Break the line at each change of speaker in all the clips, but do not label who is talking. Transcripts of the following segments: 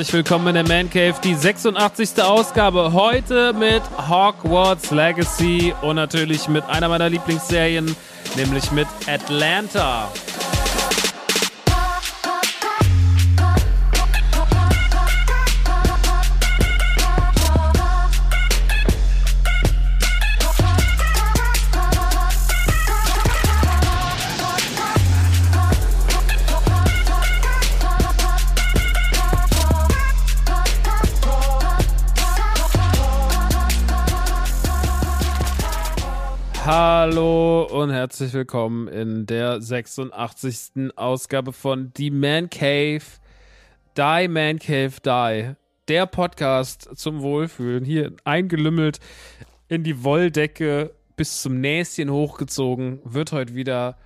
Herzlich willkommen in der Man Cave, die 86. Ausgabe. Heute mit Hogwarts Legacy und natürlich mit einer meiner Lieblingsserien, nämlich mit Atlanta. Und herzlich willkommen in der 86. Ausgabe von Die Man Cave. Die Man Cave Die. Der Podcast zum Wohlfühlen. Hier eingelümmelt in die Wolldecke bis zum Näschen hochgezogen. Wird heute wieder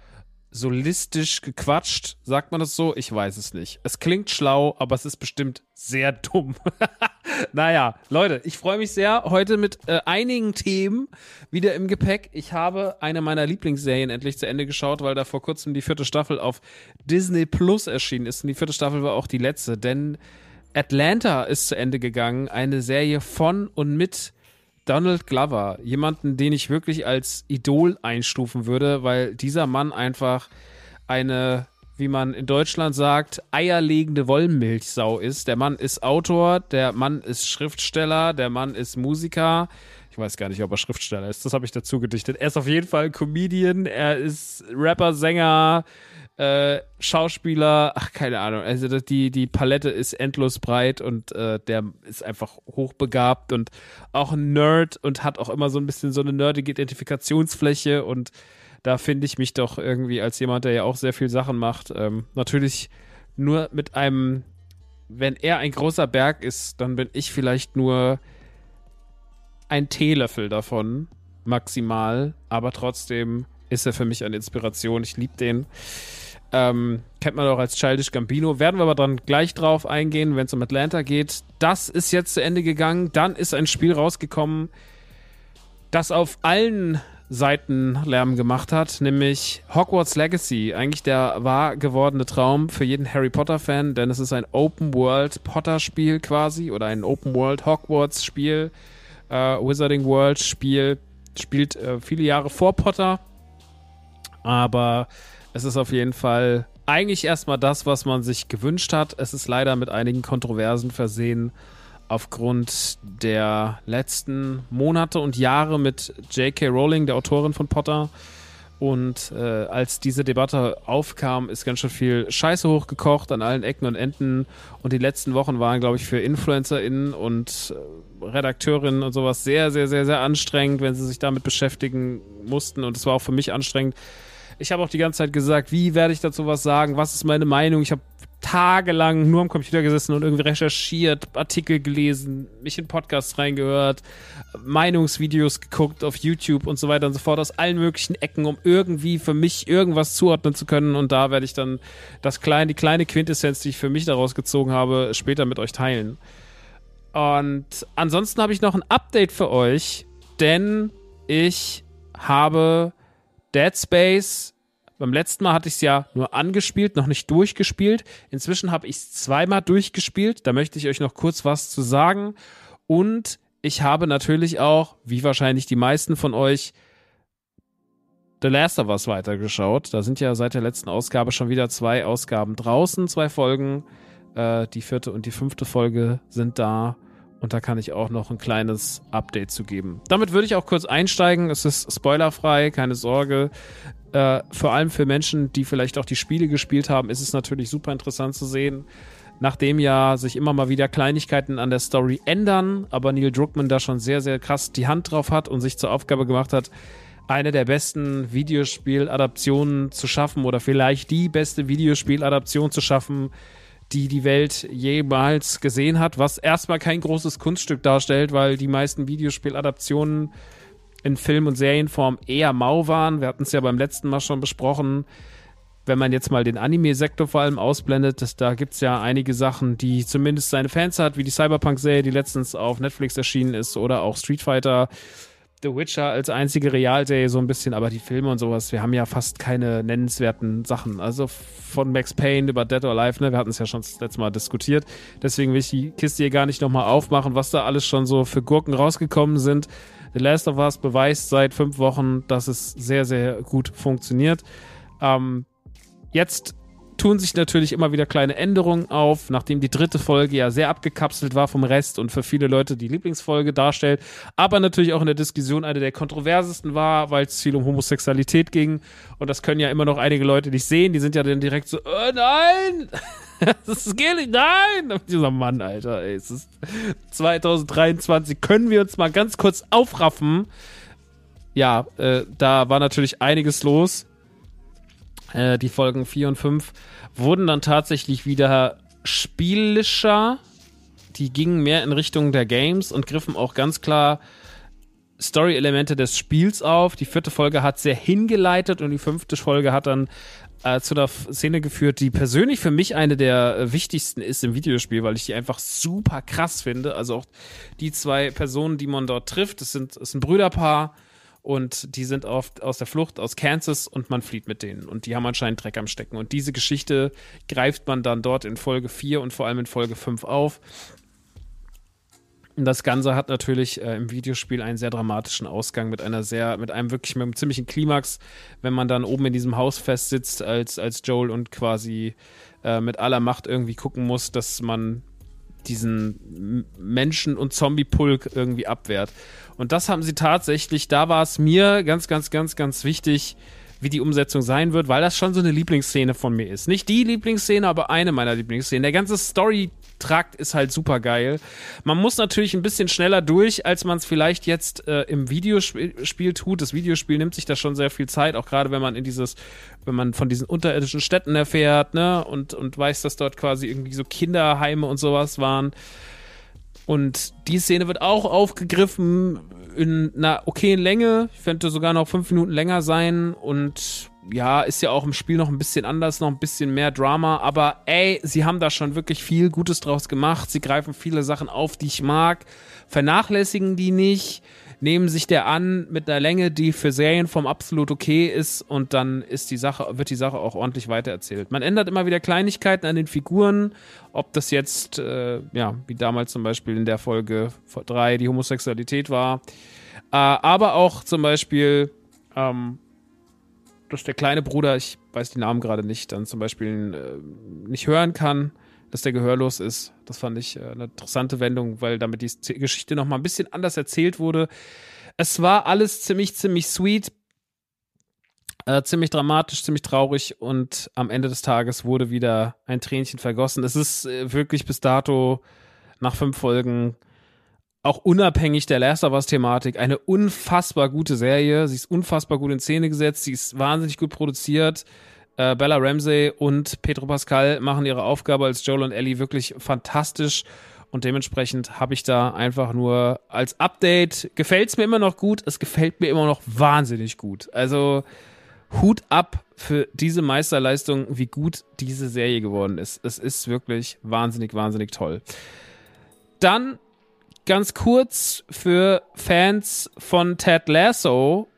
solistisch gequatscht. Sagt man das so? Ich weiß es nicht. Es klingt schlau, aber es ist bestimmt sehr dumm. naja, Leute, ich freue mich sehr. Heute mit äh, einigen Themen wieder im Gepäck. Ich habe eine meiner Lieblingsserien endlich zu Ende geschaut, weil da vor kurzem die vierte Staffel auf Disney Plus erschienen ist. Und die vierte Staffel war auch die letzte, denn Atlanta ist zu Ende gegangen. Eine Serie von und mit Donald Glover, jemanden, den ich wirklich als Idol einstufen würde, weil dieser Mann einfach eine, wie man in Deutschland sagt, eierlegende Wollmilchsau ist. Der Mann ist Autor, der Mann ist Schriftsteller, der Mann ist Musiker. Ich weiß gar nicht, ob er Schriftsteller ist. Das habe ich dazu gedichtet. Er ist auf jeden Fall Comedian, er ist Rapper, Sänger, äh, Schauspieler, ach keine Ahnung, also die, die Palette ist endlos breit und äh, der ist einfach hochbegabt und auch ein Nerd und hat auch immer so ein bisschen so eine nerdige Identifikationsfläche und da finde ich mich doch irgendwie als jemand, der ja auch sehr viel Sachen macht, ähm, natürlich nur mit einem, wenn er ein großer Berg ist, dann bin ich vielleicht nur ein Teelöffel davon, maximal, aber trotzdem ist er für mich eine Inspiration. Ich liebe den. Ähm, kennt man auch als Childish Gambino. Werden wir aber dann gleich drauf eingehen, wenn es um Atlanta geht. Das ist jetzt zu Ende gegangen. Dann ist ein Spiel rausgekommen, das auf allen Seiten Lärm gemacht hat, nämlich Hogwarts Legacy. Eigentlich der wahr gewordene Traum für jeden Harry Potter-Fan, denn es ist ein Open-World-Potter-Spiel quasi oder ein Open-World-Hogwarts-Spiel, äh, Wizarding World-Spiel. Spielt äh, viele Jahre vor Potter, aber es ist auf jeden Fall eigentlich erstmal das, was man sich gewünscht hat. Es ist leider mit einigen Kontroversen versehen aufgrund der letzten Monate und Jahre mit J.K. Rowling, der Autorin von Potter. Und äh, als diese Debatte aufkam, ist ganz schön viel Scheiße hochgekocht an allen Ecken und Enden. Und die letzten Wochen waren, glaube ich, für InfluencerInnen und äh, Redakteurinnen und sowas sehr, sehr, sehr, sehr anstrengend, wenn sie sich damit beschäftigen mussten. Und es war auch für mich anstrengend. Ich habe auch die ganze Zeit gesagt, wie werde ich dazu was sagen? Was ist meine Meinung? Ich habe tagelang nur am Computer gesessen und irgendwie recherchiert, Artikel gelesen, mich in Podcasts reingehört, Meinungsvideos geguckt auf YouTube und so weiter und so fort aus allen möglichen Ecken, um irgendwie für mich irgendwas zuordnen zu können. Und da werde ich dann das kleine, die kleine Quintessenz, die ich für mich daraus gezogen habe, später mit euch teilen. Und ansonsten habe ich noch ein Update für euch, denn ich habe Dead Space beim letzten Mal hatte ich es ja nur angespielt, noch nicht durchgespielt. Inzwischen habe ich es zweimal durchgespielt. Da möchte ich euch noch kurz was zu sagen. Und ich habe natürlich auch, wie wahrscheinlich die meisten von euch, The Last of Us weitergeschaut. Da sind ja seit der letzten Ausgabe schon wieder zwei Ausgaben draußen, zwei Folgen. Äh, die vierte und die fünfte Folge sind da. Und da kann ich auch noch ein kleines Update zu geben. Damit würde ich auch kurz einsteigen. Es ist spoilerfrei, keine Sorge. Äh, vor allem für Menschen, die vielleicht auch die Spiele gespielt haben, ist es natürlich super interessant zu sehen, nachdem ja sich immer mal wieder Kleinigkeiten an der Story ändern, aber Neil Druckmann da schon sehr, sehr krass die Hand drauf hat und sich zur Aufgabe gemacht hat, eine der besten Videospieladaptionen zu schaffen oder vielleicht die beste Videospieladaption zu schaffen, die die Welt jemals gesehen hat, was erstmal kein großes Kunststück darstellt, weil die meisten Videospieladaptionen in Film- und Serienform eher mau waren. Wir hatten es ja beim letzten Mal schon besprochen. Wenn man jetzt mal den Anime-Sektor vor allem ausblendet, das, da gibt es ja einige Sachen, die zumindest seine Fans hat, wie die Cyberpunk-Serie, die letztens auf Netflix erschienen ist, oder auch Street Fighter, The Witcher als einzige Realserie so ein bisschen, aber die Filme und sowas, wir haben ja fast keine nennenswerten Sachen. Also von Max Payne über Dead or Alive, ne, wir hatten es ja schon das letzte Mal diskutiert. Deswegen will ich die Kiste hier gar nicht nochmal aufmachen, was da alles schon so für Gurken rausgekommen sind. The Last of Us beweist seit fünf Wochen, dass es sehr, sehr gut funktioniert. Ähm, jetzt tun sich natürlich immer wieder kleine Änderungen auf, nachdem die dritte Folge ja sehr abgekapselt war vom Rest und für viele Leute die Lieblingsfolge darstellt, aber natürlich auch in der Diskussion eine der kontroversesten war, weil es viel um Homosexualität ging. Und das können ja immer noch einige Leute nicht sehen, die sind ja dann direkt so, oh nein, das geht nicht, nein, dieser Mann, Alter, ey, es ist 2023, können wir uns mal ganz kurz aufraffen, ja, äh, da war natürlich einiges los äh, die Folgen 4 und 5 wurden dann tatsächlich wieder spielischer. Die gingen mehr in Richtung der Games und griffen auch ganz klar Story-Elemente des Spiels auf. Die vierte Folge hat sehr hingeleitet und die fünfte Folge hat dann äh, zu einer Szene geführt, die persönlich für mich eine der äh, wichtigsten ist im Videospiel, weil ich die einfach super krass finde. Also auch die zwei Personen, die man dort trifft, das sind, das ist ein Brüderpaar und die sind oft aus der Flucht aus Kansas und man flieht mit denen. Und die haben anscheinend Dreck am Stecken. Und diese Geschichte greift man dann dort in Folge 4 und vor allem in Folge 5 auf. Und das Ganze hat natürlich äh, im Videospiel einen sehr dramatischen Ausgang mit einer sehr, mit einem wirklich mit einem ziemlichen Klimax, wenn man dann oben in diesem Haus festsitzt als, als Joel und quasi äh, mit aller Macht irgendwie gucken muss, dass man diesen Menschen- und Zombie-Pulk irgendwie abwehrt. Und das haben sie tatsächlich, da war es mir ganz, ganz, ganz, ganz wichtig, wie die Umsetzung sein wird, weil das schon so eine Lieblingsszene von mir ist. Nicht die Lieblingsszene, aber eine meiner Lieblingsszenen. Der ganze Story-Trakt ist halt super geil. Man muss natürlich ein bisschen schneller durch, als man es vielleicht jetzt äh, im Videospiel tut. Das Videospiel nimmt sich da schon sehr viel Zeit, auch gerade wenn man in dieses, wenn man von diesen unterirdischen Städten erfährt, ne, und, und weiß, dass dort quasi irgendwie so Kinderheime und sowas waren Und die Szene wird auch aufgegriffen in einer okayen Länge. Ich könnte sogar noch fünf Minuten länger sein. Und ja, ist ja auch im Spiel noch ein bisschen anders, noch ein bisschen mehr Drama. Aber ey, sie haben da schon wirklich viel Gutes draus gemacht. Sie greifen viele Sachen auf, die ich mag, vernachlässigen die nicht nehmen sich der an mit einer Länge, die für Serien vom absolut okay ist und dann ist die Sache, wird die Sache auch ordentlich weitererzählt. Man ändert immer wieder Kleinigkeiten an den Figuren, ob das jetzt, äh, ja, wie damals zum Beispiel in der Folge 3 die Homosexualität war, äh, aber auch zum Beispiel, ähm, dass der kleine Bruder, ich weiß die Namen gerade nicht, dann zum Beispiel äh, nicht hören kann dass der gehörlos ist. Das fand ich äh, eine interessante Wendung, weil damit die Geschichte noch mal ein bisschen anders erzählt wurde. Es war alles ziemlich, ziemlich sweet, äh, ziemlich dramatisch, ziemlich traurig und am Ende des Tages wurde wieder ein Tränchen vergossen. Es ist äh, wirklich bis dato nach fünf Folgen auch unabhängig der Last of Us Thematik eine unfassbar gute Serie. Sie ist unfassbar gut in Szene gesetzt, sie ist wahnsinnig gut produziert. Äh, Bella Ramsey und Pedro Pascal machen ihre Aufgabe als Joel und Ellie wirklich fantastisch. Und dementsprechend habe ich da einfach nur als Update, gefällt es mir immer noch gut, es gefällt mir immer noch wahnsinnig gut. Also Hut ab für diese Meisterleistung, wie gut diese Serie geworden ist. Es ist wirklich wahnsinnig, wahnsinnig toll. Dann ganz kurz für Fans von Ted Lasso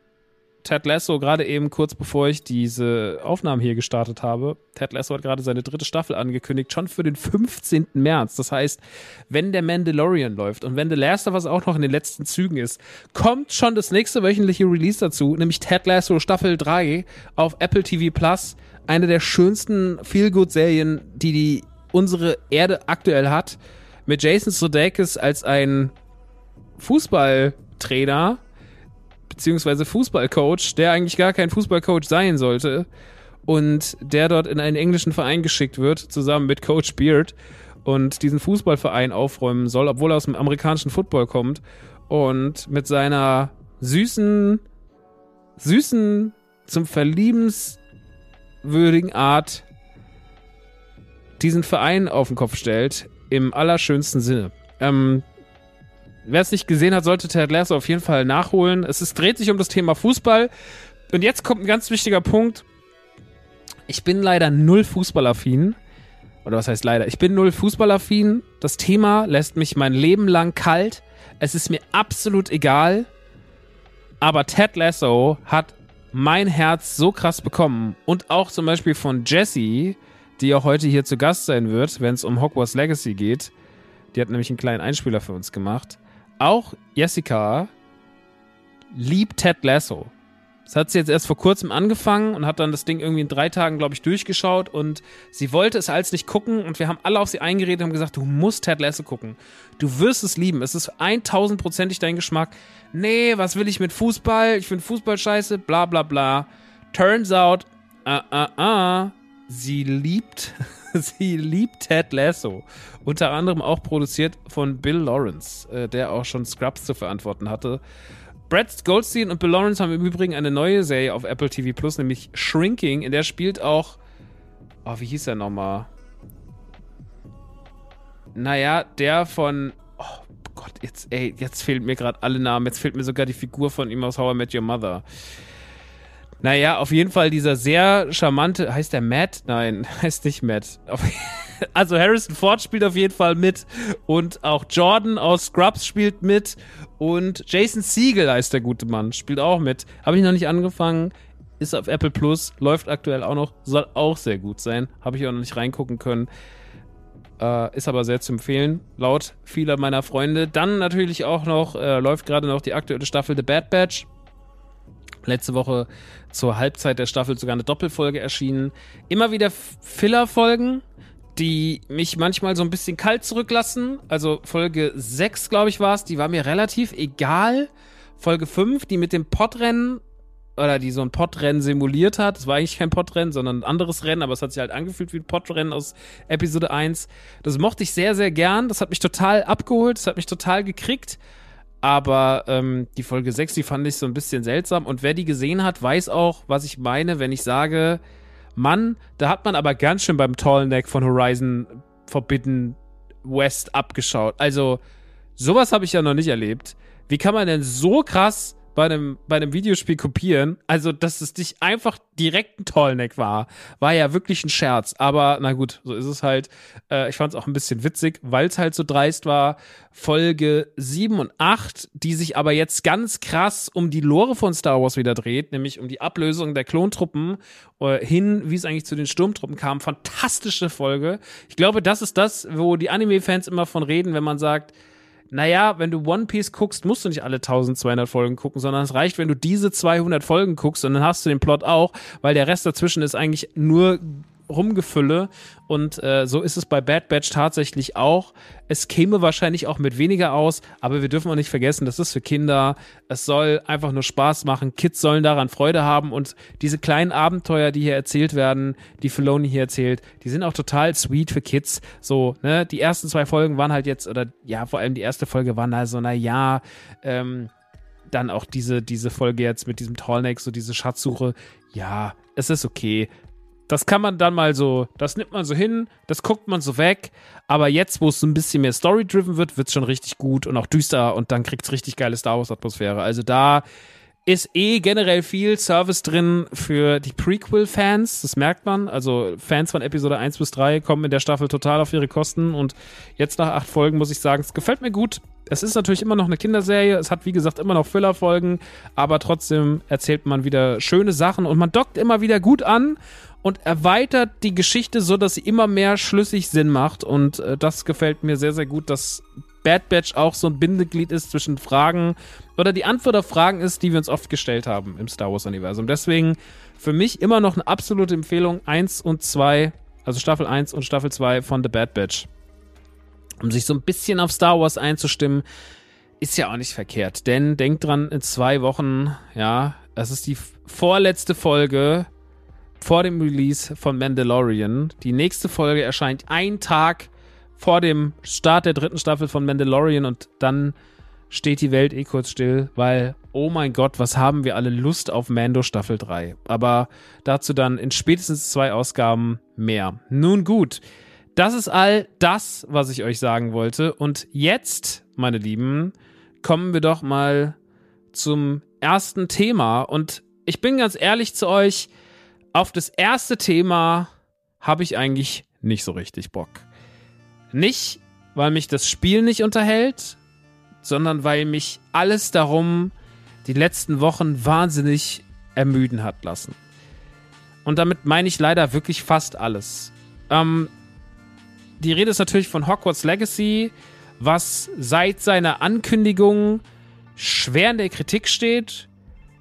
Ted Lasso gerade eben kurz bevor ich diese Aufnahmen hier gestartet habe. Ted Lasso hat gerade seine dritte Staffel angekündigt, schon für den 15. März. Das heißt, wenn der Mandalorian läuft und wenn The Last of Us auch noch in den letzten Zügen ist, kommt schon das nächste wöchentliche Release dazu, nämlich Ted Lasso Staffel 3 auf Apple TV Plus. Eine der schönsten Feel-Good-Serien, die, die unsere Erde aktuell hat. Mit Jason Sudeikis als ein Fußballtrainer, beziehungsweise Fußballcoach, der eigentlich gar kein Fußballcoach sein sollte und der dort in einen englischen Verein geschickt wird, zusammen mit Coach Beard und diesen Fußballverein aufräumen soll, obwohl er aus dem amerikanischen Football kommt und mit seiner süßen, süßen, zum Verliebenswürdigen Art diesen Verein auf den Kopf stellt, im allerschönsten Sinne. Ähm, Wer es nicht gesehen hat, sollte Ted Lasso auf jeden Fall nachholen. Es ist, dreht sich um das Thema Fußball. Und jetzt kommt ein ganz wichtiger Punkt. Ich bin leider null Fußballaffin. Oder was heißt leider? Ich bin null Fußballaffin. Das Thema lässt mich mein Leben lang kalt. Es ist mir absolut egal. Aber Ted Lasso hat mein Herz so krass bekommen. Und auch zum Beispiel von Jessie, die auch heute hier zu Gast sein wird, wenn es um Hogwarts Legacy geht. Die hat nämlich einen kleinen Einspieler für uns gemacht auch Jessica liebt Ted Lasso. Das hat sie jetzt erst vor kurzem angefangen und hat dann das Ding irgendwie in drei Tagen, glaube ich, durchgeschaut und sie wollte es als nicht gucken und wir haben alle auf sie eingeredet und haben gesagt, du musst Ted Lasso gucken. Du wirst es lieben. Es ist 1000%ig dein Geschmack. Nee, was will ich mit Fußball? Ich finde Fußball scheiße, bla bla bla. Turns out, ah, ah, ah, sie liebt sie liebt Ted Lasso. Unter anderem auch produziert von Bill Lawrence, äh, der auch schon Scrubs zu verantworten hatte. Brad Goldstein und Bill Lawrence haben im Übrigen eine neue Serie auf Apple TV Plus, nämlich Shrinking. In der spielt auch. Oh, wie hieß er nochmal? Naja, der von. Oh Gott, jetzt, ey, jetzt fehlt mir gerade alle Namen. Jetzt fehlt mir sogar die Figur von ihm aus How I Met Your Mother. Naja, auf jeden Fall dieser sehr charmante, heißt der Matt? Nein, heißt nicht Matt. Also Harrison Ford spielt auf jeden Fall mit und auch Jordan aus Scrubs spielt mit und Jason Siegel heißt der gute Mann, spielt auch mit. Habe ich noch nicht angefangen, ist auf Apple Plus, läuft aktuell auch noch, soll auch sehr gut sein. Habe ich auch noch nicht reingucken können. Äh, ist aber sehr zu empfehlen, laut vieler meiner Freunde. Dann natürlich auch noch, äh, läuft gerade noch die aktuelle Staffel The Bad Batch letzte Woche zur Halbzeit der Staffel sogar eine Doppelfolge erschienen. Immer wieder Filler-Folgen, die mich manchmal so ein bisschen kalt zurücklassen. Also Folge 6, glaube ich, war es, die war mir relativ egal. Folge 5, die mit dem Podrennen oder die so ein Podrennen simuliert hat. Das war eigentlich kein Podrennen, sondern ein anderes Rennen, aber es hat sich halt angefühlt wie ein Podrennen aus Episode 1. Das mochte ich sehr, sehr gern. Das hat mich total abgeholt, das hat mich total gekriegt. Aber ähm, die Folge 6, die fand ich so ein bisschen seltsam. Und wer die gesehen hat, weiß auch, was ich meine, wenn ich sage, Mann, da hat man aber ganz schön beim Tall Neck von Horizon Forbidden West abgeschaut. Also, sowas habe ich ja noch nicht erlebt. Wie kann man denn so krass bei einem, bei einem Videospiel kopieren. Also, dass es dich einfach direkt ein Tollneck war, war ja wirklich ein Scherz. Aber na gut, so ist es halt. Äh, ich fand es auch ein bisschen witzig, weil es halt so dreist war. Folge 7 und 8, die sich aber jetzt ganz krass um die Lore von Star Wars wieder dreht, nämlich um die Ablösung der Klontruppen äh, hin, wie es eigentlich zu den Sturmtruppen kam. Fantastische Folge. Ich glaube, das ist das, wo die Anime-Fans immer von reden, wenn man sagt, naja, wenn du One Piece guckst, musst du nicht alle 1200 Folgen gucken, sondern es reicht, wenn du diese 200 Folgen guckst und dann hast du den Plot auch, weil der Rest dazwischen ist eigentlich nur Rumgefülle. Und äh, so ist es bei Bad Batch tatsächlich auch. Es käme wahrscheinlich auch mit weniger aus, aber wir dürfen auch nicht vergessen, das ist für Kinder. Es soll einfach nur Spaß machen. Kids sollen daran Freude haben und diese kleinen Abenteuer, die hier erzählt werden, die Filoni hier erzählt, die sind auch total sweet für Kids. So, ne, die ersten zwei Folgen waren halt jetzt, oder ja, vor allem die erste Folge waren also, na ja, ähm, dann auch diese, diese Folge jetzt mit diesem Tallneck, so diese Schatzsuche. Ja, es ist okay das kann man dann mal so, das nimmt man so hin, das guckt man so weg. Aber jetzt, wo es so ein bisschen mehr story-driven wird, wird es schon richtig gut und auch düster und dann kriegt es richtig geile Star Wars-Atmosphäre. Also da ist eh generell viel Service drin für die Prequel-Fans, das merkt man. Also Fans von Episode 1 bis 3 kommen in der Staffel total auf ihre Kosten und jetzt nach acht Folgen muss ich sagen, es gefällt mir gut. Es ist natürlich immer noch eine Kinderserie, es hat wie gesagt immer noch Füllerfolgen, aber trotzdem erzählt man wieder schöne Sachen und man dockt immer wieder gut an und erweitert die Geschichte so, dass sie immer mehr schlüssig Sinn macht. Und äh, das gefällt mir sehr, sehr gut, dass Bad Batch auch so ein Bindeglied ist zwischen Fragen oder die Antwort auf Fragen ist, die wir uns oft gestellt haben im Star Wars-Universum. Deswegen für mich immer noch eine absolute Empfehlung 1 und 2, also Staffel 1 und Staffel 2 von The Bad Batch. Um sich so ein bisschen auf Star Wars einzustimmen, ist ja auch nicht verkehrt. Denn denkt dran, in zwei Wochen, ja, das ist die vorletzte Folge vor dem Release von Mandalorian. Die nächste Folge erscheint ein Tag vor dem Start der dritten Staffel von Mandalorian und dann steht die Welt eh kurz still, weil, oh mein Gott, was haben wir alle Lust auf Mando Staffel 3. Aber dazu dann in spätestens zwei Ausgaben mehr. Nun gut, das ist all das, was ich euch sagen wollte. Und jetzt, meine Lieben, kommen wir doch mal zum ersten Thema. Und ich bin ganz ehrlich zu euch, auf das erste Thema habe ich eigentlich nicht so richtig Bock. Nicht, weil mich das Spiel nicht unterhält, sondern weil mich alles darum die letzten Wochen wahnsinnig ermüden hat lassen. Und damit meine ich leider wirklich fast alles. Ähm, die Rede ist natürlich von Hogwarts Legacy, was seit seiner Ankündigung schwer in der Kritik steht.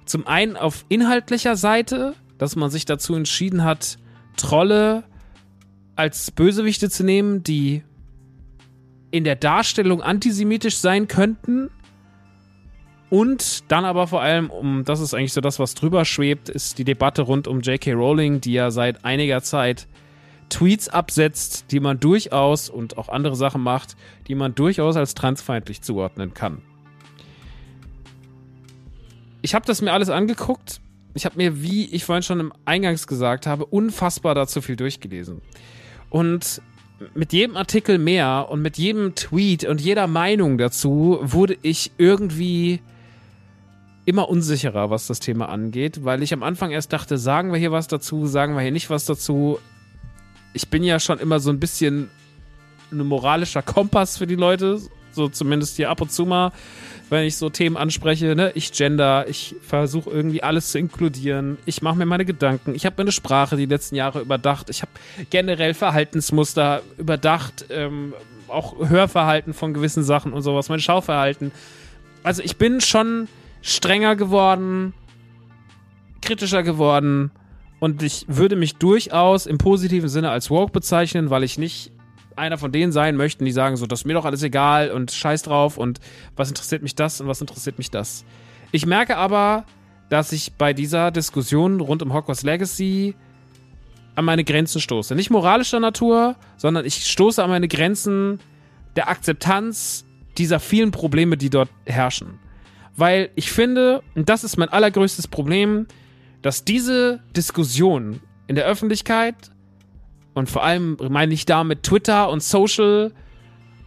Zum einen auf inhaltlicher Seite, dass man sich dazu entschieden hat, Trolle als Bösewichte zu nehmen, die in der Darstellung antisemitisch sein könnten. Und dann aber vor allem, um das ist eigentlich so das, was drüber schwebt, ist die Debatte rund um J.K. Rowling, die ja seit einiger Zeit Tweets absetzt, die man durchaus und auch andere Sachen macht, die man durchaus als transfeindlich zuordnen kann. Ich habe das mir alles angeguckt ich habe mir, wie ich vorhin schon im Eingangs gesagt habe, unfassbar dazu viel durchgelesen. Und mit jedem Artikel mehr und mit jedem Tweet und jeder Meinung dazu wurde ich irgendwie immer unsicherer, was das Thema angeht, weil ich am Anfang erst dachte, sagen wir hier was dazu, sagen wir hier nicht was dazu. Ich bin ja schon immer so ein bisschen ein moralischer Kompass für die Leute, so zumindest hier ab und zu mal wenn ich so Themen anspreche, ne, ich gender, ich versuche irgendwie alles zu inkludieren, ich mache mir meine Gedanken, ich habe meine Sprache die letzten Jahre überdacht, ich habe generell Verhaltensmuster überdacht, ähm, auch Hörverhalten von gewissen Sachen und sowas, mein Schauverhalten. Also ich bin schon strenger geworden, kritischer geworden und ich würde mich durchaus im positiven Sinne als woke bezeichnen, weil ich nicht einer von denen sein möchten, die sagen so, das ist mir doch alles egal und scheiß drauf und was interessiert mich das und was interessiert mich das. Ich merke aber, dass ich bei dieser Diskussion rund um Hogwarts Legacy an meine Grenzen stoße. Nicht moralischer Natur, sondern ich stoße an meine Grenzen der Akzeptanz dieser vielen Probleme, die dort herrschen. Weil ich finde, und das ist mein allergrößtes Problem, dass diese Diskussion in der Öffentlichkeit und vor allem meine ich damit Twitter und Social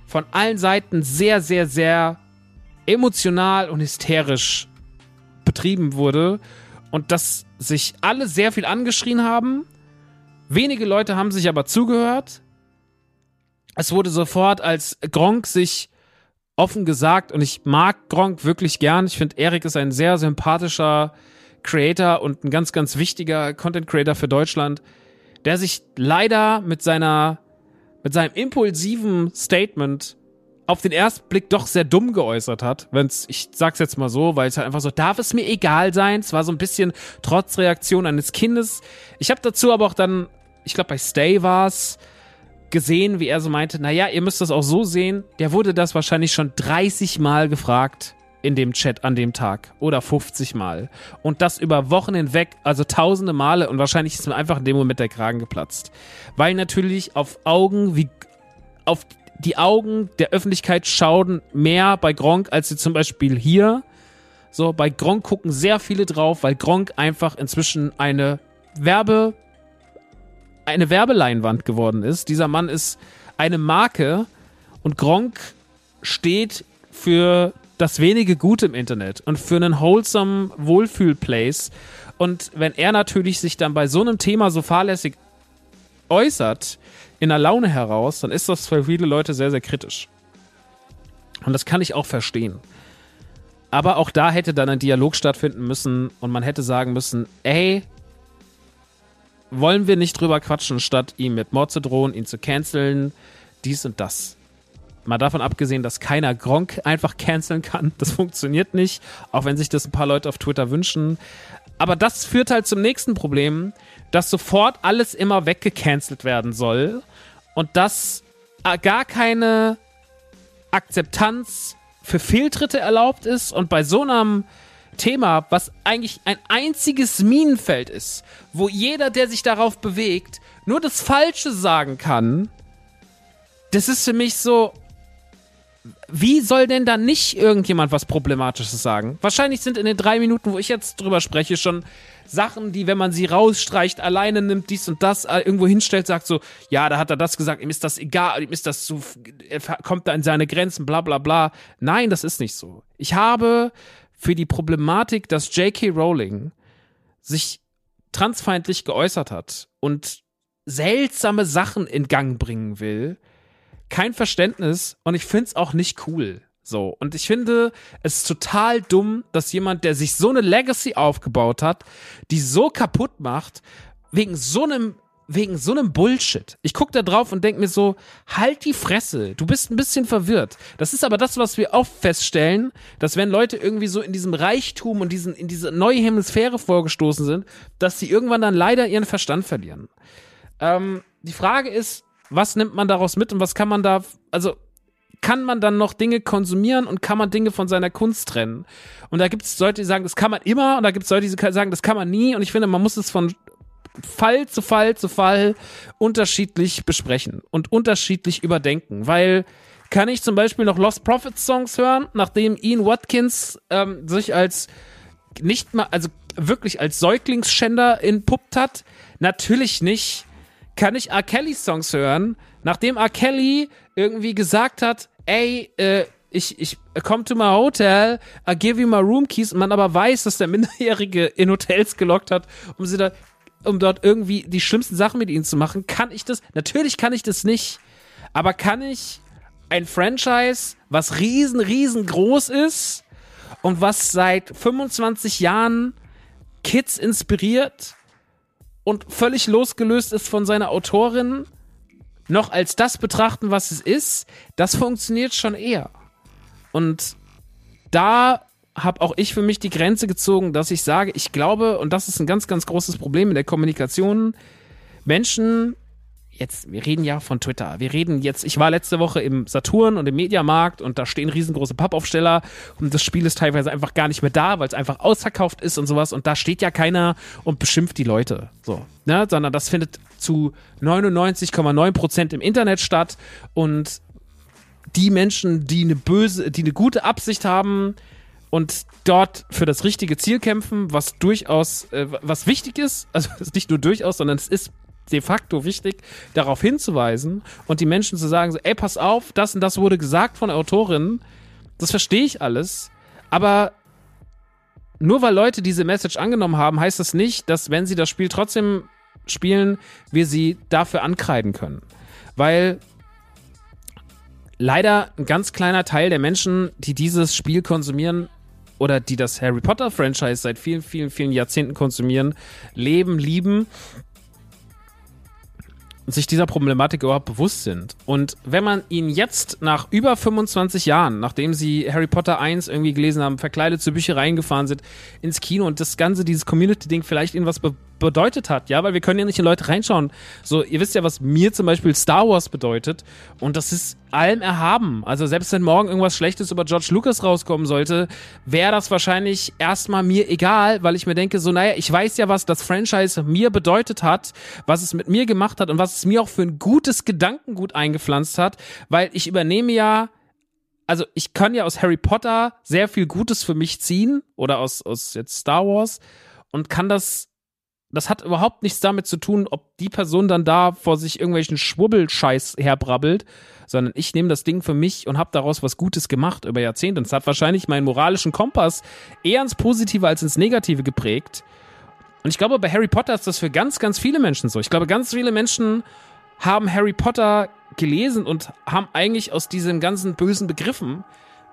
von allen Seiten sehr, sehr, sehr emotional und hysterisch betrieben wurde und dass sich alle sehr viel angeschrien haben. Wenige Leute haben sich aber zugehört. Es wurde sofort, als Gronk sich offen gesagt, und ich mag Gronk wirklich gern. Ich finde, Erik ist ein sehr sympathischer Creator und ein ganz, ganz wichtiger Content Creator für Deutschland, der sich leider mit seiner, mit seinem impulsiven Statement auf den ersten Blick doch sehr dumm geäußert hat, wenn's, ich sag's jetzt mal so, weil es halt einfach so, darf es mir egal sein? Es war so ein bisschen Trotzreaktion eines Kindes. Ich habe dazu aber auch dann, ich glaube bei Stay war's, gesehen, wie er so meinte, naja, ihr müsst das auch so sehen, der wurde das wahrscheinlich schon 30 Mal gefragt in dem Chat an dem Tag oder 50 Mal und das über Wochen hinweg, also tausende Male und wahrscheinlich ist mir einfach in dem Moment der Kragen geplatzt, weil natürlich auf Augen wie auf die Augen der Öffentlichkeit schauen mehr bei Gronk als sie zum Beispiel hier. So, bei Gronk gucken sehr viele drauf, weil Gronk einfach inzwischen eine Werbe eine Werbeleinwand geworden ist. Dieser Mann ist eine Marke und Gronk steht für das wenige Gute im Internet und für einen wholesome Wohlfühlplace. Und wenn er natürlich sich dann bei so einem Thema so fahrlässig äußert, in der Laune heraus, dann ist das für viele Leute sehr, sehr kritisch. Und das kann ich auch verstehen. Aber auch da hätte dann ein Dialog stattfinden müssen und man hätte sagen müssen, ey, wollen wir nicht drüber quatschen, statt ihm mit Mord zu drohen, ihn zu canceln, dies und das. Mal davon abgesehen, dass keiner Gronk einfach canceln kann. Das funktioniert nicht, auch wenn sich das ein paar Leute auf Twitter wünschen. Aber das führt halt zum nächsten Problem, dass sofort alles immer weggecancelt werden soll und dass äh, gar keine Akzeptanz für Fehltritte erlaubt ist und bei so einem Thema, was eigentlich ein einziges Minenfeld ist, wo jeder, der sich darauf bewegt, nur das Falsche sagen kann, das ist für mich so. Wie soll denn da nicht irgendjemand was Problematisches sagen? Wahrscheinlich sind in den drei Minuten, wo ich jetzt drüber spreche, schon Sachen, die, wenn man sie rausstreicht, alleine nimmt, dies und das äh, irgendwo hinstellt, sagt so, ja, da hat er das gesagt, ihm ist das egal, ihm ist das zu, er kommt da in seine Grenzen, bla bla bla. Nein, das ist nicht so. Ich habe für die Problematik, dass J.K. Rowling sich transfeindlich geäußert hat und seltsame Sachen in Gang bringen will, kein Verständnis und ich finde es auch nicht cool. So. Und ich finde es total dumm, dass jemand, der sich so eine Legacy aufgebaut hat, die so kaputt macht, wegen so einem wegen so einem Bullshit. Ich gucke da drauf und denke mir so, halt die Fresse, du bist ein bisschen verwirrt. Das ist aber das, was wir oft feststellen, dass wenn Leute irgendwie so in diesem Reichtum und diesen, in diese neue Hemisphäre vorgestoßen sind, dass sie irgendwann dann leider ihren Verstand verlieren. Ähm, die Frage ist, was nimmt man daraus mit und was kann man da, also kann man dann noch Dinge konsumieren und kann man Dinge von seiner Kunst trennen. Und da gibt es Leute, die sagen, das kann man immer und da gibt es Leute, die sagen, das kann man nie. Und ich finde, man muss es von Fall zu Fall zu Fall unterschiedlich besprechen und unterschiedlich überdenken, weil kann ich zum Beispiel noch Lost Prophets Songs hören, nachdem Ian Watkins ähm, sich als nicht mal, also wirklich als Säuglingsschänder entpuppt hat? Natürlich nicht. Kann ich R. Kelly Songs hören, nachdem R. Kelly irgendwie gesagt hat, ey, äh, ich, ich come to my hotel, I give you my room keys, und man aber weiß, dass der Minderjährige in Hotels gelockt hat, um sie da um dort irgendwie die schlimmsten Sachen mit ihnen zu machen, kann ich das, natürlich kann ich das nicht, aber kann ich ein Franchise, was riesen, riesengroß ist und was seit 25 Jahren Kids inspiriert und völlig losgelöst ist von seiner Autorin, noch als das betrachten, was es ist, das funktioniert schon eher. Und da habe auch ich für mich die Grenze gezogen, dass ich sage, ich glaube, und das ist ein ganz, ganz großes Problem in der Kommunikation, Menschen, jetzt, wir reden ja von Twitter, wir reden jetzt, ich war letzte Woche im Saturn und im Mediamarkt und da stehen riesengroße Pappaufsteller und das Spiel ist teilweise einfach gar nicht mehr da, weil es einfach ausverkauft ist und sowas und da steht ja keiner und beschimpft die Leute, so, ne, sondern das findet zu 99,9 Prozent im Internet statt und die Menschen, die eine böse, die eine gute Absicht haben, und dort für das richtige Ziel kämpfen, was durchaus, äh, was wichtig ist, also nicht nur durchaus, sondern es ist de facto wichtig, darauf hinzuweisen und die Menschen zu sagen, so, ey, pass auf, das und das wurde gesagt von der Autorin. Das verstehe ich alles. Aber nur weil Leute diese Message angenommen haben, heißt das nicht, dass wenn sie das Spiel trotzdem spielen, wir sie dafür ankreiden können. Weil leider ein ganz kleiner Teil der Menschen, die dieses Spiel konsumieren oder die das Harry Potter Franchise seit vielen, vielen, vielen Jahrzehnten konsumieren, leben, lieben sich dieser Problematik überhaupt bewusst sind. Und wenn man ihnen jetzt nach über 25 Jahren, nachdem sie Harry Potter 1 irgendwie gelesen haben, verkleidet zu Büchereien gefahren sind, ins Kino und das Ganze, dieses Community-Ding vielleicht ihnen was be bedeutet hat, ja, weil wir können ja nicht in Leute reinschauen. So, ihr wisst ja, was mir zum Beispiel Star Wars bedeutet und das ist allem erhaben. Also selbst wenn morgen irgendwas Schlechtes über George Lucas rauskommen sollte, wäre das wahrscheinlich erstmal mir egal, weil ich mir denke, so, naja, ich weiß ja, was das Franchise mir bedeutet hat, was es mit mir gemacht hat und was es mir auch für ein gutes Gedankengut eingepflanzt hat, weil ich übernehme ja also ich kann ja aus Harry Potter sehr viel Gutes für mich ziehen oder aus, aus jetzt Star Wars und kann das das hat überhaupt nichts damit zu tun, ob die Person dann da vor sich irgendwelchen Schwubbelscheiß herbrabbelt, sondern ich nehme das Ding für mich und habe daraus was Gutes gemacht über Jahrzehnte. Und es hat wahrscheinlich meinen moralischen Kompass eher ins Positive als ins Negative geprägt. Und ich glaube, bei Harry Potter ist das für ganz, ganz viele Menschen so. Ich glaube, ganz viele Menschen haben Harry Potter gelesen und haben eigentlich aus diesem ganzen bösen Begriffen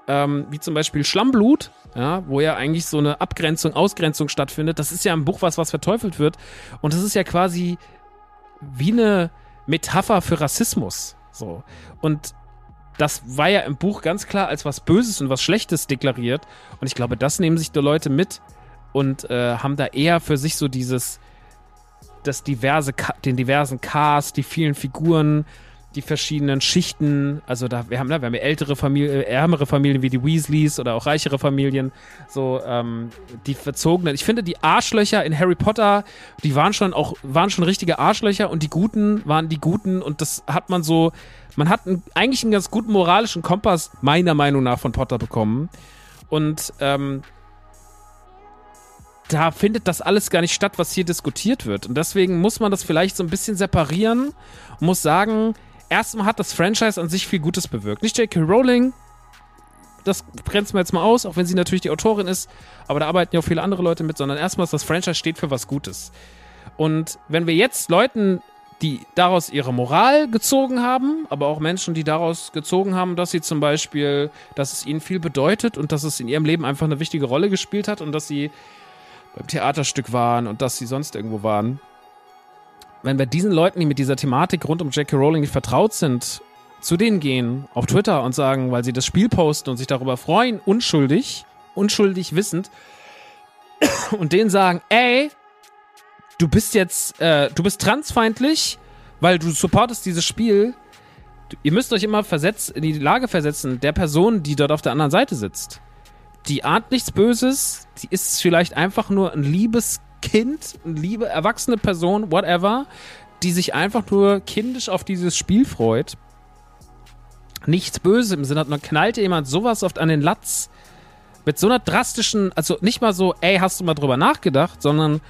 ähm, wie zum Beispiel Schlammblut, ja, wo ja eigentlich so eine Abgrenzung, Ausgrenzung stattfindet. Das ist ja im Buch was, was verteufelt wird. Und das ist ja quasi wie eine Metapher für Rassismus. So. Und das war ja im Buch ganz klar als was Böses und was Schlechtes deklariert. Und ich glaube, das nehmen sich die Leute mit und äh, haben da eher für sich so dieses, das diverse, den diversen Cast, die vielen Figuren, die verschiedenen Schichten, also da, wir haben, ne, wir haben ja ältere Familien, äh, ärmere Familien wie die Weasleys oder auch reichere Familien, so, ähm, die verzogenen. Ich finde, die Arschlöcher in Harry Potter, die waren schon auch, waren schon richtige Arschlöcher und die Guten waren die Guten und das hat man so, man hat einen, eigentlich einen ganz guten moralischen Kompass, meiner Meinung nach, von Potter bekommen. Und, ähm, da findet das alles gar nicht statt, was hier diskutiert wird. Und deswegen muss man das vielleicht so ein bisschen separieren muss sagen, erstmal hat das Franchise an sich viel Gutes bewirkt. Nicht J.K. Rowling, das grenzen wir jetzt mal aus, auch wenn sie natürlich die Autorin ist, aber da arbeiten ja auch viele andere Leute mit, sondern erstmal das Franchise steht für was Gutes. Und wenn wir jetzt Leuten, die daraus ihre Moral gezogen haben, aber auch Menschen, die daraus gezogen haben, dass sie zum Beispiel, dass es ihnen viel bedeutet und dass es in ihrem Leben einfach eine wichtige Rolle gespielt hat und dass sie beim Theaterstück waren und dass sie sonst irgendwo waren, wenn wir diesen Leuten, die mit dieser Thematik rund um J.K. Rowling nicht vertraut sind, zu denen gehen auf Twitter und sagen, weil sie das Spiel posten und sich darüber freuen, unschuldig, unschuldig wissend, und denen sagen, ey, du bist jetzt, äh, du bist transfeindlich, weil du supportest dieses Spiel. Ihr müsst euch immer versetz, in die Lage versetzen der Person, die dort auf der anderen Seite sitzt. Die ahnt nichts Böses, die ist vielleicht einfach nur ein liebes Kind, liebe erwachsene Person, whatever, die sich einfach nur kindisch auf dieses Spiel freut. Nichts Böses im Sinne hat, man knallt jemand sowas oft an den Latz mit so einer drastischen, also nicht mal so, ey, hast du mal drüber nachgedacht, sondern